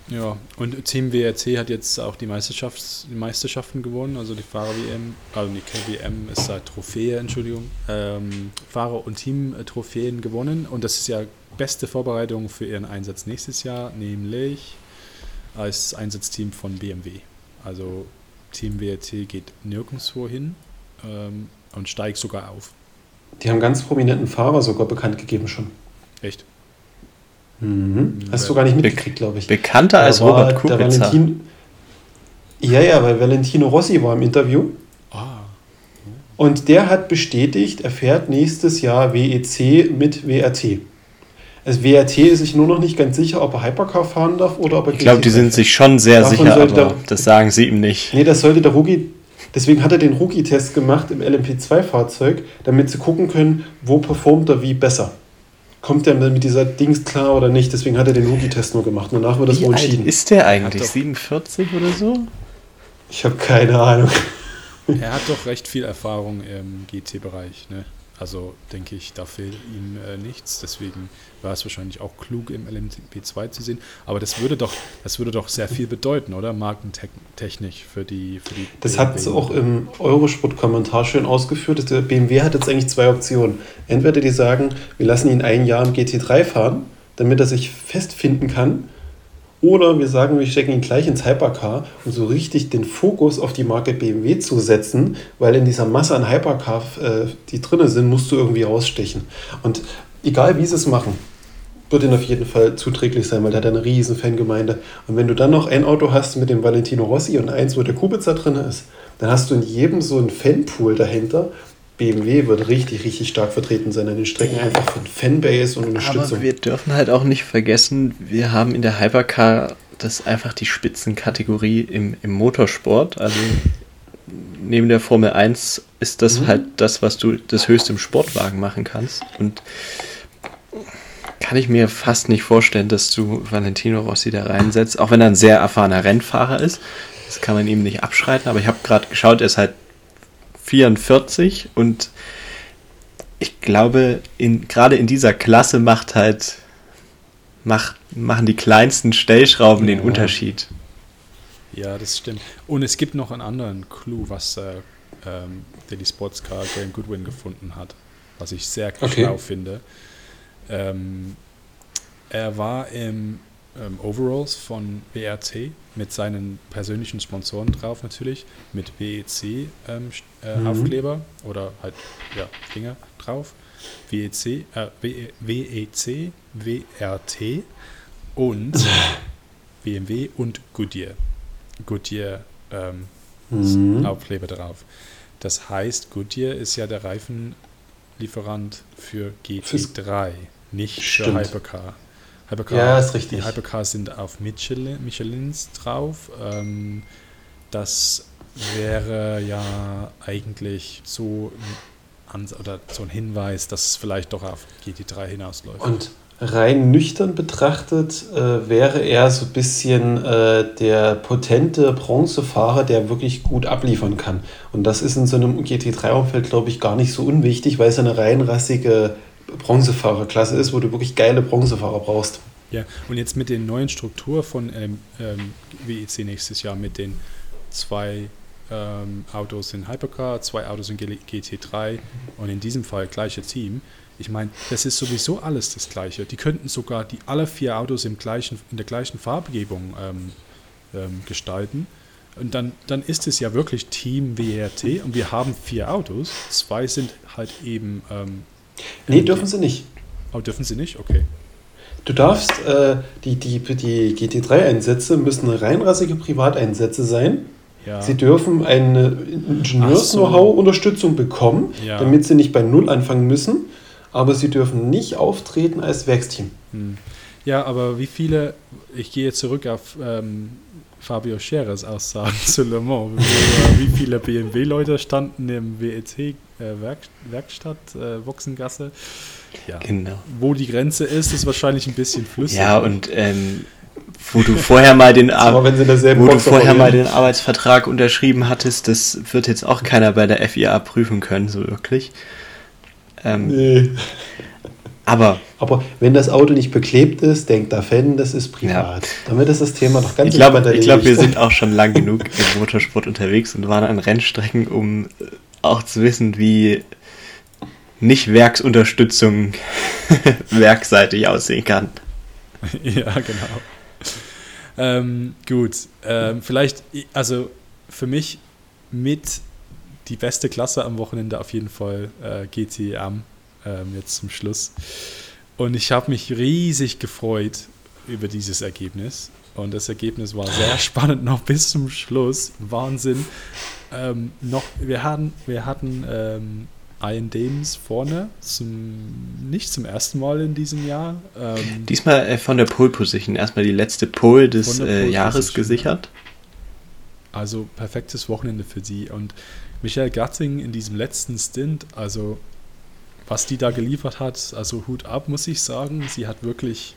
Ja, und Team WRC hat jetzt auch die, Meisterschafts-, Meisterschaften gewonnen, also die Fahrer-WM, also die WM ist da Trophäe, Entschuldigung, ähm, Fahrer- und Team-Trophäen gewonnen und das ist ja beste Vorbereitung für ihren Einsatz nächstes Jahr, nämlich als Einsatzteam von BMW. Also Team WRT geht nirgendwo hin ähm, und steigt sogar auf. Die haben ganz prominenten Fahrer sogar bekannt gegeben schon. Echt? Mhm. Hast du gar nicht mitgekriegt, glaube ich. Bekannter als Da war Robert Kubica. Ja, ja, weil Valentino Rossi war im Interview Ah, und der hat bestätigt, er fährt nächstes Jahr WEC mit WRT. Also WRT ist sich nur noch nicht ganz sicher, ob er Hypercar fahren darf oder ob er Ich glaube, die GT3 sind fährt. sich schon sehr Davon sicher, aber der- das sagen sie ihm nicht. Nee, das sollte der Rookie. Deswegen hat er den Rookie-Test gemacht im LMP2-Fahrzeug, damit sie gucken können, wo performt er wie besser. Kommt er mit dieser Dings klar oder nicht? Deswegen hat er den Rookie-Test nur gemacht. Und danach wird das Wie wohl alt entschieden. ist der eigentlich? Hat doch- 47 oder so? Ich habe keine Ahnung. er hat doch recht viel Erfahrung im GT-Bereich. Ne? Also denke ich, da fehlt ihm äh, nichts. Deswegen war es wahrscheinlich auch klug, im LMP2 zu sehen. Aber das würde doch, das würde doch sehr viel bedeuten, oder? Markentechnisch für die, für die Das hat sie auch im Eurosport-Kommentar schön ausgeführt. Der BMW hat jetzt eigentlich zwei Optionen. Entweder die sagen, wir lassen ihn ein Jahr im GT3 fahren, damit er sich festfinden kann. Oder wir sagen, wir stecken ihn gleich ins Hypercar, um so richtig den Fokus auf die Marke BMW zu setzen, weil in dieser Masse an Hypercar, äh, die drin sind, musst du irgendwie rausstechen. Und egal wie sie es machen, wird ihnen auf jeden Fall zuträglich sein, weil der hat eine riesen Fangemeinde. Und wenn du dann noch ein Auto hast mit dem Valentino Rossi und eins, wo der Kubica drin ist, dann hast du in jedem so einen Fanpool dahinter. BMW wird richtig, richtig stark vertreten sein an den Strecken, einfach von Fanbase und Unterstützung. Aber wir dürfen halt auch nicht vergessen, wir haben in der Hypercar das ist einfach die Spitzenkategorie im, im Motorsport. Also neben der Formel 1 ist das Mhm. halt das, was du das höchste im Sportwagen machen kannst. Und kann ich mir fast nicht vorstellen, dass du Valentino Rossi da reinsetzt, auch wenn er ein sehr erfahrener Rennfahrer ist. Das kann man ihm nicht abschreiten, aber ich habe gerade geschaut, er ist halt 44 und ich glaube, in, gerade in dieser Klasse macht halt, macht, machen die kleinsten Stellschrauben den Ja. Unterschied. Ja, das stimmt. Und es gibt noch einen anderen Clou, was äh, ähm, Daily Sports Car Graham Goodwin gefunden hat, was ich sehr Okay. schlau finde. Ähm, er war im ähm, Overalls von WRT mit seinen persönlichen Sponsoren drauf natürlich, mit WEC ähm, äh, Mhm. Aufkleber oder halt ja, Finger drauf. WEC, äh, WEC, WRT und BMW und Goodyear. Goodyear ähm, Mhm. Aufkleber drauf. Das heißt, Goodyear ist ja der Reifenlieferant für GT3, nicht Stimmt. für Hypercar. Hypercar Ja, ist richtig. Die Hypercars sind auf Michelin, Michelins drauf. Ähm, das wäre ja eigentlich so ein, oder so ein Hinweis, dass es vielleicht doch auf GT3 hinausläuft. Und rein nüchtern betrachtet äh, wäre er so ein bisschen äh, der potente Bronzefahrer, der wirklich gut abliefern kann. Und das ist in so einem GT3-Umfeld, glaube ich, gar nicht so unwichtig, weil es eine reinrassige Bronzefahrerklasse ist, wo du wirklich geile Bronzefahrer brauchst. Ja, und jetzt mit der neuen Struktur von ähm, ähm, WEC nächstes Jahr mit den zwei ähm, Autos in Hypercar, zwei Autos in G- GT3 und in diesem Fall gleiche Team. Ich meine, das ist sowieso alles das Gleiche. Die könnten sogar die alle vier Autos im gleichen, in der gleichen Farbgebung ähm, ähm, gestalten. Und dann, dann ist es ja wirklich Team WRT und wir haben vier Autos. Zwei sind halt eben. Ähm, Nee, dürfen sie nicht. Oh, dürfen sie nicht? Okay. Du darfst, äh, die, die, die GT3-Einsätze müssen reinrassige Privateinsätze sein. Ja. Sie dürfen eine Ingenieurs-Know-how-Unterstützung bekommen, Ja. damit sie nicht bei Null anfangen müssen, aber sie dürfen nicht auftreten als Werksteam. Hm. Ja, aber wie viele, ich gehe jetzt zurück auf ähm, Fabio Scheres Aussagen zu Le Mans, wie viele BMW-Leute standen im WEC-Werkstatt, äh, Boxengasse. Ja. Genau. Wo die Grenze ist, ist wahrscheinlich ein bisschen flüssig. Ja, und ähm, wo du vorher mal den Ar- wo du vorher mal den Arbeitsvertrag unterschrieben hattest, das wird jetzt auch keiner bei der FIA prüfen können, so wirklich. Ähm, Nee. Aber Aber wenn das Auto nicht beklebt ist, denkt der Fan, das ist privat. Damit ist das Thema doch ganz ich glaube, glaub, wir sind auch schon lang genug im Motorsport unterwegs und waren an Rennstrecken, um äh, auch zu wissen, wie nicht Werksunterstützung werkseitig aussehen kann. ja, genau. ähm, gut, ähm, vielleicht, also für mich mit die beste Klasse am Wochenende auf jeden Fall äh, GTM ähm, jetzt zum Schluss. Und ich habe mich riesig gefreut über dieses Ergebnis. Und das Ergebnis war sehr spannend noch bis zum Schluss. Wahnsinn. Ähm, noch, wir hatten, wir hatten ähm, Ian Dames vorne, zum, nicht zum ersten Mal in diesem Jahr. Ähm, Diesmal äh, von der Pole Position, erstmal die letzte Pole des Pole äh, Jahres gesichert. Also perfektes Wochenende für sie. Und Michael Gatting in diesem letzten Stint, also was die da geliefert hat, also Hut ab, muss ich sagen. Sie hat wirklich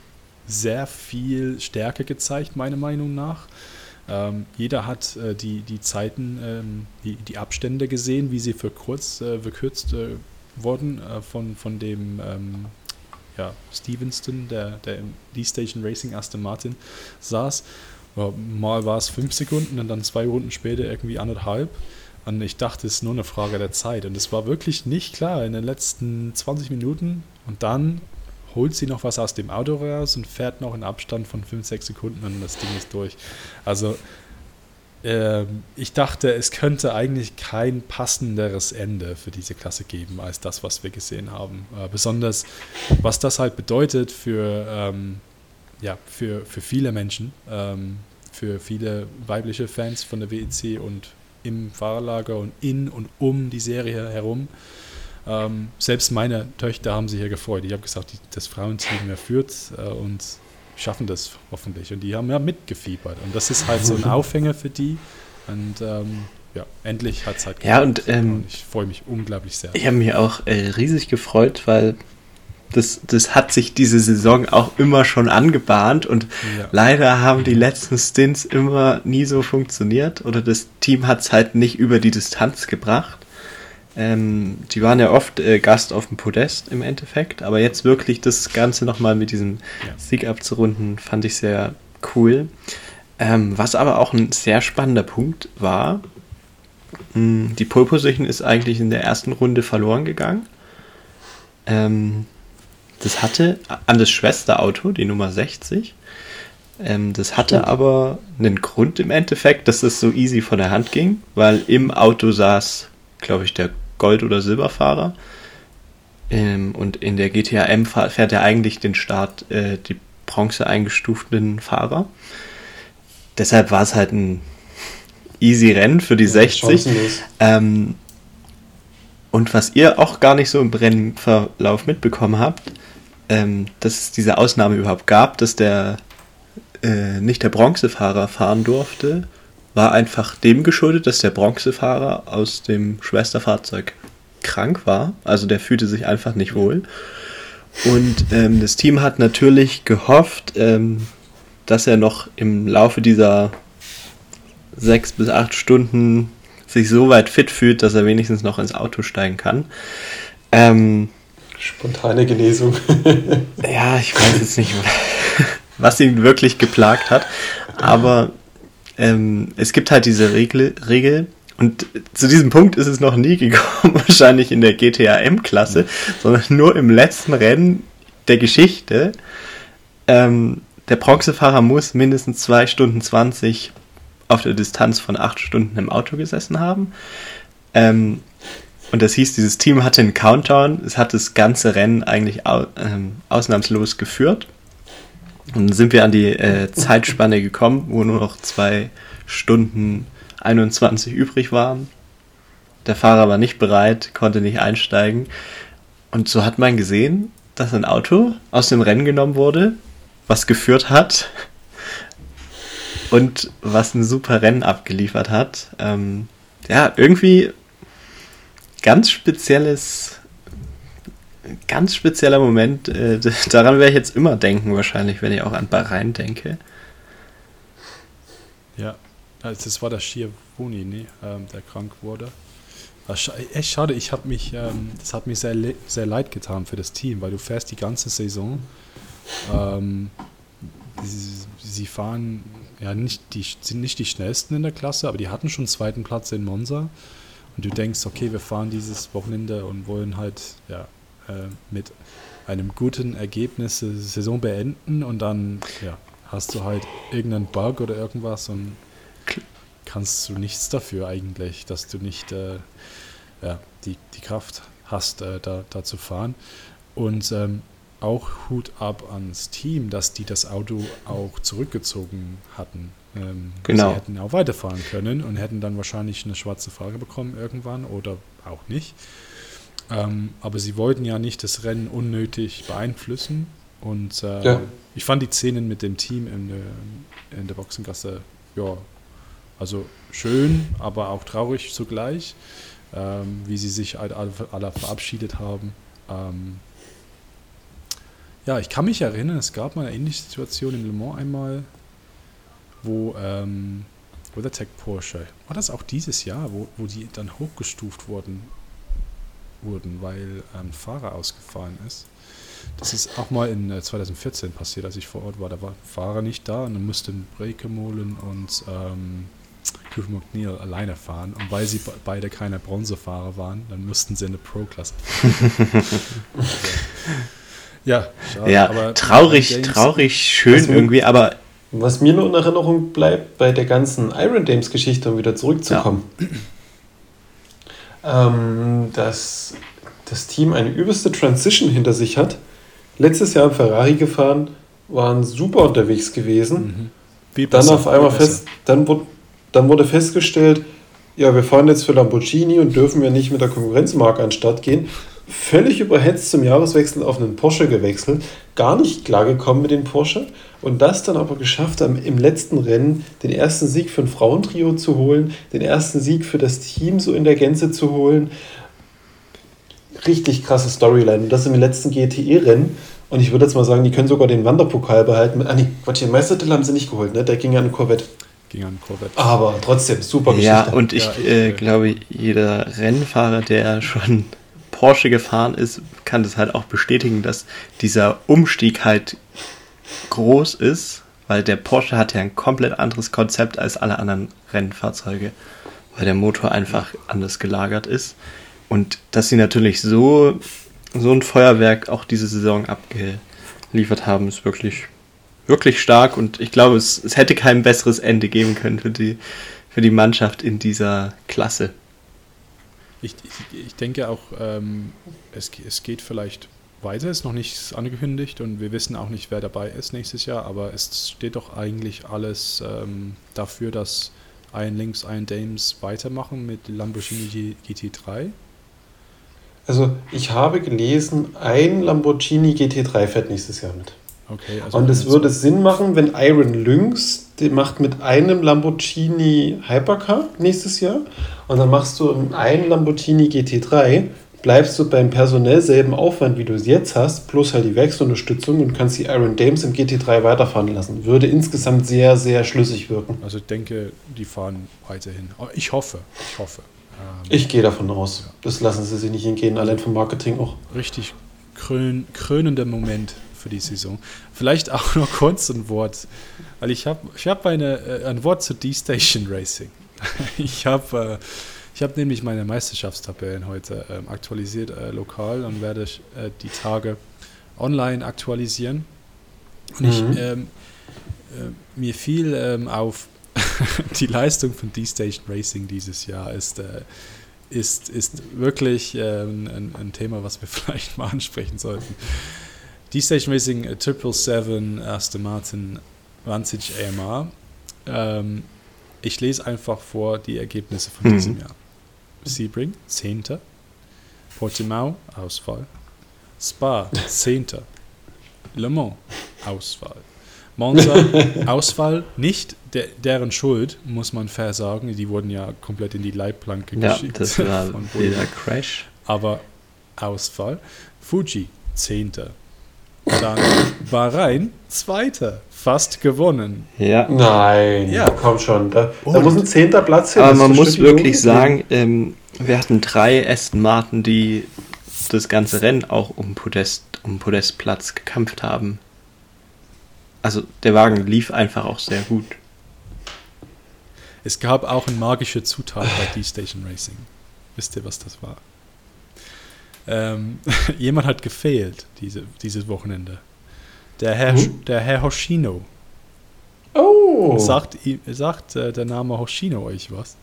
sehr viel Stärke gezeigt, meiner Meinung nach. Ähm, jeder hat äh, die, die Zeiten, ähm, die, die Abstände gesehen, wie sie verkürzt, äh, verkürzt äh, wurden äh, von, von dem ähm, ja, Stevenston, der, der im D-Station Racing Aston Martin saß. Mal war es fünf Sekunden und dann zwei Runden später irgendwie anderthalb. Und ich dachte, es ist nur eine Frage der Zeit. Und es war wirklich nicht klar in den letzten 20 Minuten. Und dann holt sie noch was aus dem Auto raus und fährt noch in Abstand von 5, 6 Sekunden und das Ding ist durch. Also äh, ich dachte, es könnte eigentlich kein passenderes Ende für diese Klasse geben als das, was wir gesehen haben. Äh, besonders, was das halt bedeutet für, ähm, ja, für, für viele Menschen, ähm, für viele weibliche Fans von der WEC und im Fahrerlager und in und um die Serie herum. Ähm, selbst meine Töchter haben sich hier gefreut. Ich habe gesagt, die, das Frauenteam führt äh, und schaffen das hoffentlich. Und die haben ja mitgefiebert. Und das ist halt so ein Aufhänger für die. Und ähm, ja, endlich hat es halt Ja, und, ähm, und ich freue mich unglaublich sehr. Ich habe mich auch äh, riesig gefreut, weil das, das hat sich diese Saison auch immer schon angebahnt und ja. leider haben die letzten Stints immer nie so funktioniert oder das Team hat es halt nicht über die Distanz gebracht. Ähm, die waren ja oft äh, Gast auf dem Podest im Endeffekt, aber jetzt wirklich das Ganze nochmal mit diesem ja. Sieg abzurunden, fand ich sehr cool. Ähm, was aber auch ein sehr spannender Punkt war, mh, die Pole Position ist eigentlich in der ersten Runde verloren gegangen. Ähm, das hatte an das Schwesterauto, die Nummer 60. Ähm, das hatte Stimmt. aber einen Grund im Endeffekt, dass es so easy von der Hand ging, weil im Auto saß, glaube ich, der Gold- oder Silberfahrer. Ähm, und in der GTA M fährt er eigentlich den Start äh, die Bronze eingestuften Fahrer. Deshalb war es halt ein easy Rennen für die ja, 60. Ähm, und was ihr auch gar nicht so im Rennverlauf mitbekommen habt, ähm, dass es diese Ausnahme überhaupt gab, dass der äh, nicht der Bronzefahrer fahren durfte, war einfach dem geschuldet, dass der Bronzefahrer aus dem Schwesterfahrzeug krank war. Also der fühlte sich einfach nicht wohl. Und ähm, das Team hat natürlich gehofft, ähm, dass er noch im Laufe dieser sechs bis acht Stunden sich so weit fit fühlt, dass er wenigstens noch ins Auto steigen kann. Ähm, Spontane Genesung. ja, ich weiß jetzt nicht, was ihn wirklich geplagt hat. Aber ähm, es gibt halt diese Regel, Regel, und zu diesem Punkt ist es noch nie gekommen, wahrscheinlich in der GTA M-Klasse, sondern nur im letzten Rennen der Geschichte. Ähm, der Bronzefahrer muss mindestens 2 Stunden 20 auf der Distanz von 8 Stunden im Auto gesessen haben. Ähm, und das hieß, dieses Team hatte einen Countdown. Es hat das ganze Rennen eigentlich au ähm, ausnahmslos geführt. Und sind wir an die äh, Zeitspanne gekommen, wo nur noch zwei Stunden 21 übrig waren. Der Fahrer war nicht bereit, konnte nicht einsteigen. Und so hat man gesehen, dass ein Auto aus dem Rennen genommen wurde, was geführt hat und was ein super Rennen abgeliefert hat. Ähm, ja, irgendwie ganz spezielles, ganz spezieller Moment. Äh, daran werde ich jetzt immer denken, wahrscheinlich, wenn ich auch an Bahrain denke. Ja, also das war der Schiavoni, ne, ähm, der krank wurde. Echt schade, ich habe mich, ähm, das hat mich sehr, sehr leid getan für das Team, weil du fährst die ganze Saison. Ähm, sie, sie, fahren ja nicht die, sind nicht die schnellsten in der Klasse, aber die hatten schon zweiten Platz in Monza und du denkst, okay, wir fahren dieses Wochenende und wollen halt ja, mit einem guten Ergebnis die Saison beenden und dann ja, hast du halt irgendeinen Bug oder irgendwas und kannst du nichts dafür eigentlich, dass du nicht äh, ja, die, die Kraft hast, äh, da, da zu fahren. Und ähm, auch Hut ab ans Team, dass die das Auto auch zurückgezogen hatten. Ähm, genau. Sie hätten auch weiterfahren können und hätten dann wahrscheinlich eine schwarze Frage bekommen irgendwann oder auch nicht. Ähm, aber sie wollten ja nicht das Rennen unnötig beeinflussen. Und äh, ja. ich fand die Szenen mit dem Team in, in der Boxengasse, ja, also schön, aber auch traurig zugleich, ähm, wie sie sich alle, alle verabschiedet haben. Ähm, ja, ich kann mich erinnern, es gab mal eine ähnliche Situation in Le Mans einmal, wo ähm, WeatherTech Porsche, war das auch dieses Jahr, wo, wo die dann hochgestuft wurden, wurden, weil ein Fahrer ausgefallen ist. Das ist auch mal in 2014 äh, passiert, als ich vor Ort war. Da war Fahrer nicht da und dann mussten Brekemolen und ähm, Cliff McNeil alleine fahren. Und weil sie beide keine Bronzefahrer waren, dann mussten sie in der Pro-Klasse fahren. ja, schade, ja traurig, traurig, schön irgendwie, aber was mir nur in Erinnerung bleibt, bei der ganzen Iron Dames Geschichte, um wieder zurückzukommen, ja. Ähm, dass das Team eine übelste Transition hinter sich hat. Letztes Jahr im Ferrari gefahren, waren super unterwegs gewesen. Mhm. Dann auf einmal fest, dann wurde, dann wurde festgestellt, ja, wir fahren jetzt für Lamborghini und dürfen ja nicht mit der Konkurrenzmarke an Start gehen völlig überhetzt zum Jahreswechsel auf einen Porsche gewechselt, gar nicht klargekommen mit dem Porsche und das dann aber geschafft haben, im letzten Rennen den ersten Sieg für ein Frauentrio zu holen, den ersten Sieg für das Team so in der Gänze zu holen. Richtig krasse Storyline. Und das im letzten GTE-Rennen. Und ich würde jetzt mal sagen, die können sogar den Wanderpokal behalten. Ah, nee, Quatsch, den Meistertitel haben sie nicht geholt, ne? Der ging an eine Corvette. Ging an Corvette. Aber trotzdem, super Geschichte. Ja, und ich, ja, ich äh, glaube, jeder Rennfahrer, der schon Porsche gefahren ist, kann das halt auch bestätigen, dass dieser Umstieg halt groß ist, weil der Porsche hat ja ein komplett anderes Konzept als alle anderen Rennfahrzeuge, weil der Motor einfach anders gelagert ist. Und dass sie natürlich so, so ein Feuerwerk auch diese Saison abgeliefert haben, ist wirklich, wirklich stark und ich glaube, es, es hätte kein besseres Ende geben können für die, für die Mannschaft in dieser Klasse. Ich, ich, ich denke auch, ähm, es, es geht vielleicht weiter, ist noch nichts angekündigt und wir wissen auch nicht, wer dabei ist nächstes Jahr, aber es steht doch eigentlich alles ähm, dafür, dass ein Links, ein Dames weitermachen mit Lamborghini GT3. Also ich habe gelesen, ein Lamborghini GT3 fährt nächstes Jahr mit. Okay, also und es würde Sinn machen, wenn Iron Lynx die macht mit einem Lamborghini Hypercar nächstes Jahr und dann machst du einen Lamborghini GT3, bleibst du beim personell selben Aufwand, wie du es jetzt hast, plus halt die Werksunterstützung und kannst die Iron Dames im GT3 weiterfahren lassen. Würde insgesamt sehr, sehr schlüssig wirken. Also ich denke, die fahren weiterhin. Ich hoffe, ich hoffe. Ähm, ich gehe davon aus. Das lassen sie sich nicht hingehen, allein vom Marketing auch. Richtig krön krönender Moment für die Saison. Vielleicht auch noch kurz ein Wort, weil ich habe ich hab äh, ein Wort zu D-Station Racing. ich habe äh, ich hab nämlich meine Meisterschaftstabellen heute äh, aktualisiert äh, lokal und werde äh, die Tage online aktualisieren. Und mhm. ich, ähm, äh, mir fiel ähm, auf, die Leistung von D-Station Racing dieses Jahr ist, ist, ist wirklich ein, ein Thema, was wir vielleicht mal ansprechen sollten. D-Station Racing 777 Aston Martin Vantage AMR. Ähm, ich lese einfach vor die Ergebnisse von mhm. diesem Jahr. Sebring, 10. Portimao, Ausfall. Spa, 10. Le Mans, Ausfall. Monza, Ausfall, nicht de deren Schuld, muss man fair sagen. Die wurden ja komplett in die Leitplanke ja, geschickt. Das war wieder Crash. Aber Ausfall. Fuji, 10. Dann Bahrain, Zweiter. Fast gewonnen. Ja. Nein, ja. komm schon. Da, da muss ein zehnter Platz hin. Aber man muss wirklich sagen, ähm, wir hatten drei Aston Martin, die das ganze Rennen auch um Podest, um Podestplatz gekämpft haben. Also der Wagen lief einfach auch sehr gut. Es gab auch eine magische Zutat bei D-Station Racing. Wisst ihr, was das war? Ähm, jemand hat gefehlt diese, dieses Wochenende. Der Herr, hm? der Herr Hoshino. Oh. Sagt, sagt äh, der Name Hoshino euch was?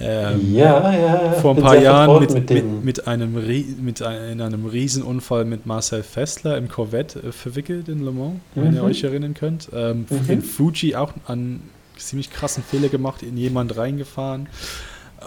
Ähm, ja, ja. Vor ein paar Jahren mit, mit, mit, mit, einem, mit ein, in einem Riesenunfall mit Marcel Fessler im Corvette äh, verwickelt in Le Mans, mhm. wenn ihr mhm. euch erinnern könnt. Ähm, mhm. In Fuji auch einen ziemlich krassen Fehler gemacht, in jemand reingefahren.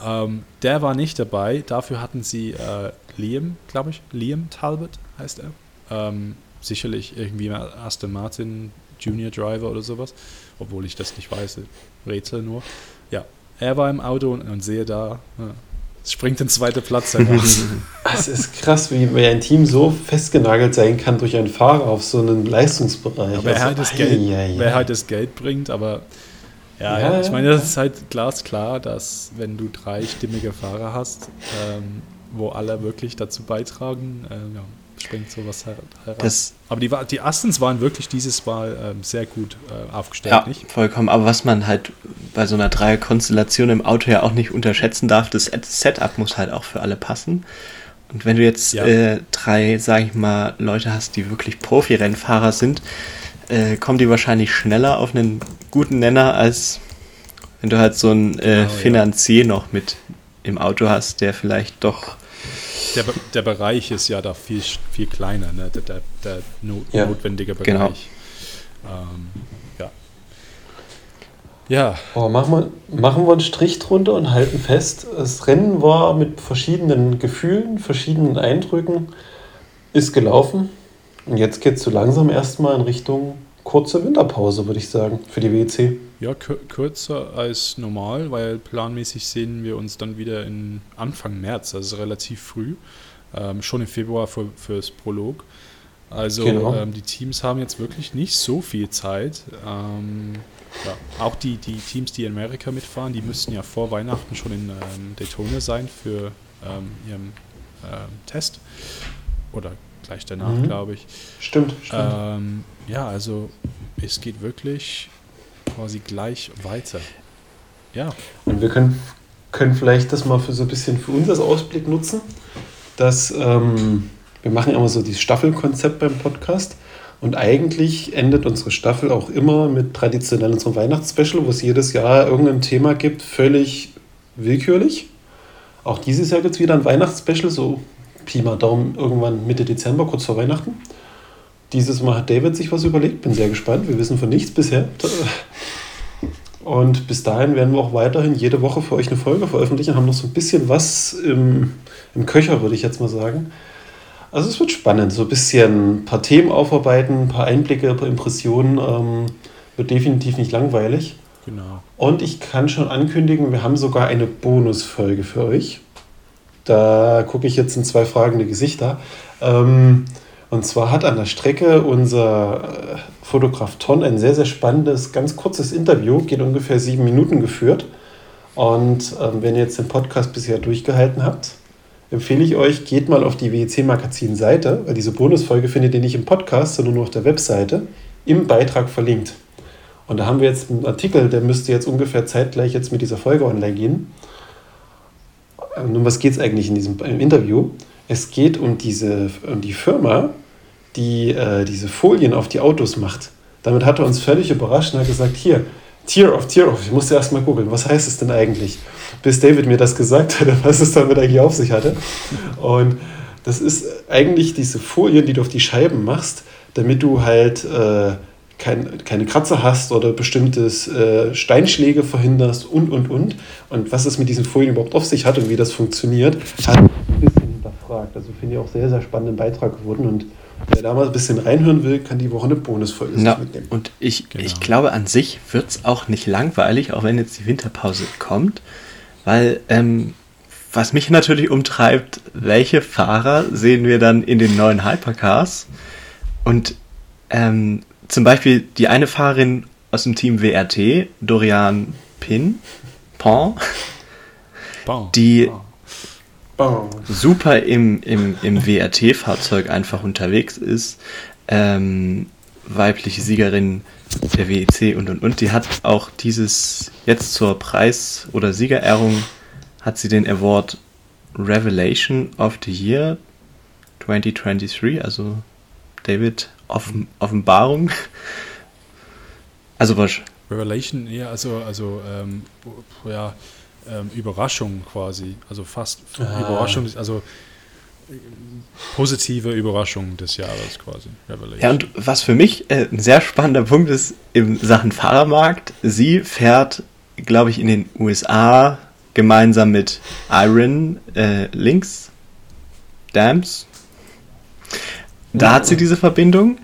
Ähm, der war nicht dabei. Dafür hatten sie äh, Liam, glaube ich. Liam Talbot heißt er. Sicherlich irgendwie Aston Martin Junior Driver oder sowas. Obwohl ich das nicht weiß. Rätsel nur. Ja, er war im Auto und, und sehe da, ja, es springt den zweiten Platz heraus. es ist krass, wie, wie ein Team so festgenagelt sein kann durch einen Fahrer auf so einen Leistungsbereich. Aber wer, also, halt das Geld, ja, ja. wer halt das Geld bringt, aber ja, ja, ich meine, das ist halt glasklar, dass wenn du drei stimmige Fahrer hast, ähm, wo alle wirklich dazu beitragen, äh, ja, springt sowas heraus. Das, aber die, die Astons waren wirklich dieses Mal ähm, sehr gut äh, aufgestellt, ja, nicht? vollkommen. Aber was man halt bei so einer Dreierkonstellation im Auto ja auch nicht unterschätzen darf, das Setup muss halt auch für alle passen. Und wenn du jetzt ja. äh, drei, sag ich mal, Leute hast, die wirklich Profi-Rennfahrer sind, äh, kommen die wahrscheinlich schneller auf einen guten Nenner, als wenn du halt so einen äh, oh, Finanzier ja. noch mit im Auto hast, der vielleicht doch der, der Bereich ist ja da viel, viel kleiner, ne? der, der, der no ja, notwendige Bereich. Genau. Ähm, ja. Ja. Oh, machen, wir, machen wir einen Strich drunter und halten fest, das Rennen war mit verschiedenen Gefühlen, verschiedenen Eindrücken, ist gelaufen. Und jetzt geht es so langsam erstmal in Richtung kurze Winterpause, würde ich sagen, für die WEC. Ja, kürzer als normal, weil planmäßig sehen wir uns dann wieder in Anfang März, also relativ früh, ähm, schon im Februar für, fürs Prolog. Also genau. ähm, die Teams haben jetzt wirklich nicht so viel Zeit. Ähm, ja, auch die, die Teams, die in Amerika mitfahren, die müssten ja vor Weihnachten schon in ähm, Daytona sein für ähm, ihren ähm, Test. Oder gleich danach, mhm. glaube ich. Stimmt, stimmt. Ja, also es geht wirklich quasi gleich weiter. Ja. Und wir können, können vielleicht das mal für so ein bisschen für uns als Ausblick nutzen, dass ähm, wir machen ja immer so dieses Staffelkonzept beim Podcast. Und eigentlich endet unsere Staffel auch immer mit traditionell unserem Weihnachtsspecial, wo es jedes Jahr irgendein Thema gibt, völlig willkürlich. Auch dieses Jahr gibt es wieder ein Weihnachtsspecial, so Pi mal Daumen irgendwann Mitte Dezember, kurz vor Weihnachten. Dieses Mal hat David sich was überlegt, bin sehr gespannt. Wir wissen von nichts bisher. Und bis dahin werden wir auch weiterhin jede Woche für euch eine Folge veröffentlichen, haben noch so ein bisschen was im, im Köcher, würde ich jetzt mal sagen. Also es wird spannend, so ein bisschen ein paar Themen aufarbeiten, ein paar Einblicke, ein paar Impressionen. Ähm, wird definitiv nicht langweilig. Genau. Und ich kann schon ankündigen, wir haben sogar eine Bonusfolge für euch. Da gucke ich jetzt in zwei fragende Gesichter. Ähm, und zwar hat an der Strecke unser äh, Fotograf Ton ein sehr, sehr spannendes, ganz kurzes Interview, geht ungefähr sieben Minuten geführt. Und ähm, wenn ihr jetzt den Podcast bisher durchgehalten habt, empfehle ich euch, geht mal auf die WEC Magazin Seite, weil diese Bonusfolge findet ihr nicht im Podcast, sondern nur auf der Webseite, im Beitrag verlinkt. Und da haben wir jetzt einen Artikel, der müsste jetzt ungefähr zeitgleich jetzt mit dieser Folge online gehen. Und um was geht es eigentlich in diesem Interview? Es geht um, diese, um die Firma, die äh, diese Folien auf die Autos macht. Damit hat er uns völlig überrascht und hat gesagt, hier, Tier of, Tier of, ich musste erst mal googeln, was heißt es denn eigentlich? Bis David mir das gesagt hat, was es damit eigentlich auf sich hatte. Und das ist eigentlich diese Folien, die du auf die Scheiben machst, damit du halt äh, kein, keine Kratzer hast oder bestimmtes äh, Steinschläge verhinderst und, und, und. Und was es mit diesen Folien überhaupt auf sich hat und wie das funktioniert, hat ein bisschen hinterfragt. Also finde ich auch sehr, sehr spannenden Beitrag geworden und Wer da mal ein bisschen reinhören will, kann die Woche eine Bonusfolge no, mitnehmen. Und ich, genau. ich glaube, an sich wird es auch nicht langweilig, auch wenn jetzt die Winterpause kommt, weil ähm, was mich natürlich umtreibt, welche Fahrer sehen wir dann in den neuen Hypercars? Und ähm, zum Beispiel die eine Fahrerin aus dem Team WRT, Dorian Pin, Pon, bon. die bon super im, im, im WRT-Fahrzeug einfach unterwegs ist. Ähm, weibliche Siegerin der WEC und und und. Die hat auch dieses jetzt zur Preis- oder Siegerehrung hat sie den Award Revelation of the Year 2023, also David Offen Offenbarung. Also was? Revelation, ja, also, also ähm, ja, ähm, Überraschung quasi. Also fast Ah. Überraschung, also positive Überraschung des Jahres quasi. Revelation. Ja, und was für mich äh, ein sehr spannender Punkt ist in Sachen Fahrermarkt, sie fährt, glaube ich, in den USA gemeinsam mit Iron äh, Links Dams. Da hat sie diese Verbindung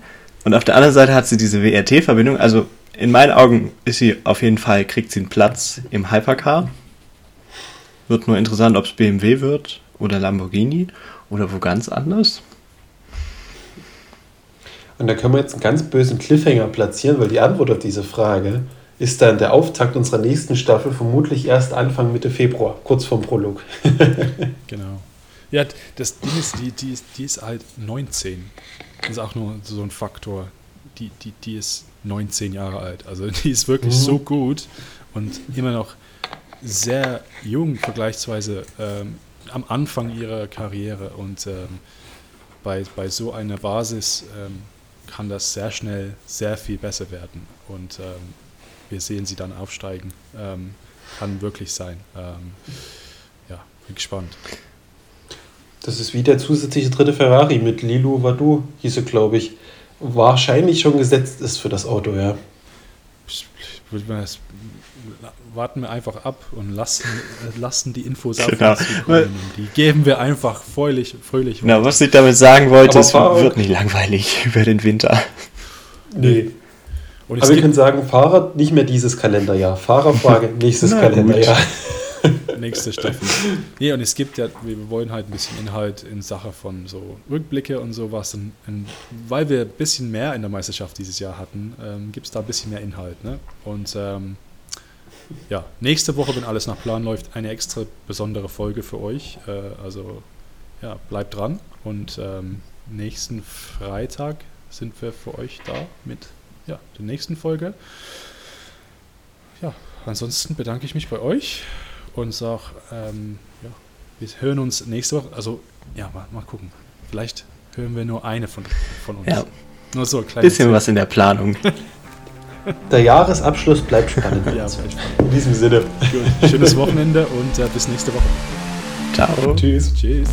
und auf der anderen Seite hat sie diese WRT-Verbindung. Also in meinen Augen ist sie auf jeden Fall, kriegt sie einen Platz im Hypercar. Wird nur interessant, ob es BMW wird oder Lamborghini oder wo ganz anders. Und da können wir jetzt einen ganz bösen Cliffhanger platzieren, weil die Antwort auf diese Frage ist dann der Auftakt unserer nächsten Staffel, vermutlich erst Anfang Mitte Februar, kurz vorm Prolog. Genau. Ja, das Ding ist, die, die, ist, die ist halt 19. Das ist auch nur so ein Faktor. Die, die, die ist 19 Jahre alt. Also die ist wirklich Mhm. so gut und immer noch sehr jung vergleichsweise ähm, am Anfang ihrer Karriere. Und ähm, bei, bei so einer Basis ähm, kann das sehr schnell sehr viel besser werden. Und ähm, wir sehen sie dann aufsteigen. Ähm, kann wirklich sein. Ähm, ja, bin gespannt. Das ist wie der zusätzliche dritte Ferrari mit Lilu Vadu, hieß er, glaube ich. Wahrscheinlich schon gesetzt ist für das Auto, ja. Warten wir einfach ab und lassen, lassen die Infos auf Genau. Die geben wir einfach fröhlich, fröhlich Genau, was ich damit sagen wollte, es Fahrer- wird nicht langweilig über den Winter. Nee. Aber wir können sagen, Fahrrad nicht mehr dieses Kalenderjahr. Fahrerfrage nächstes Na Kalenderjahr. Nächste Staffel. Nee, und es gibt ja, wir wollen halt ein bisschen Inhalt in Sache von so Rückblicke und sowas. Und, und weil wir ein bisschen mehr in der Meisterschaft dieses Jahr hatten, ähm, gibt es da ein bisschen mehr Inhalt. Ne? Und ähm, ja, nächste Woche, wenn alles nach Plan läuft, eine extra besondere Folge für euch. Äh, also ja, bleibt dran. Und ähm, nächsten Freitag sind wir für euch da mit ja, der nächsten Folge. Ja, ansonsten bedanke ich mich bei euch und sage, ähm, ja, wir hören uns nächste Woche. Also, ja, mal, mal gucken. Vielleicht hören wir nur eine von, von uns. Ja. Nur so ein kleines Bisschen was in der Planung. Der Jahresabschluss bleibt spannend. Ja. In diesem Sinne. Gut. Schönes Wochenende und äh, bis nächste Woche. Ciao. Tschüss. Tschüss.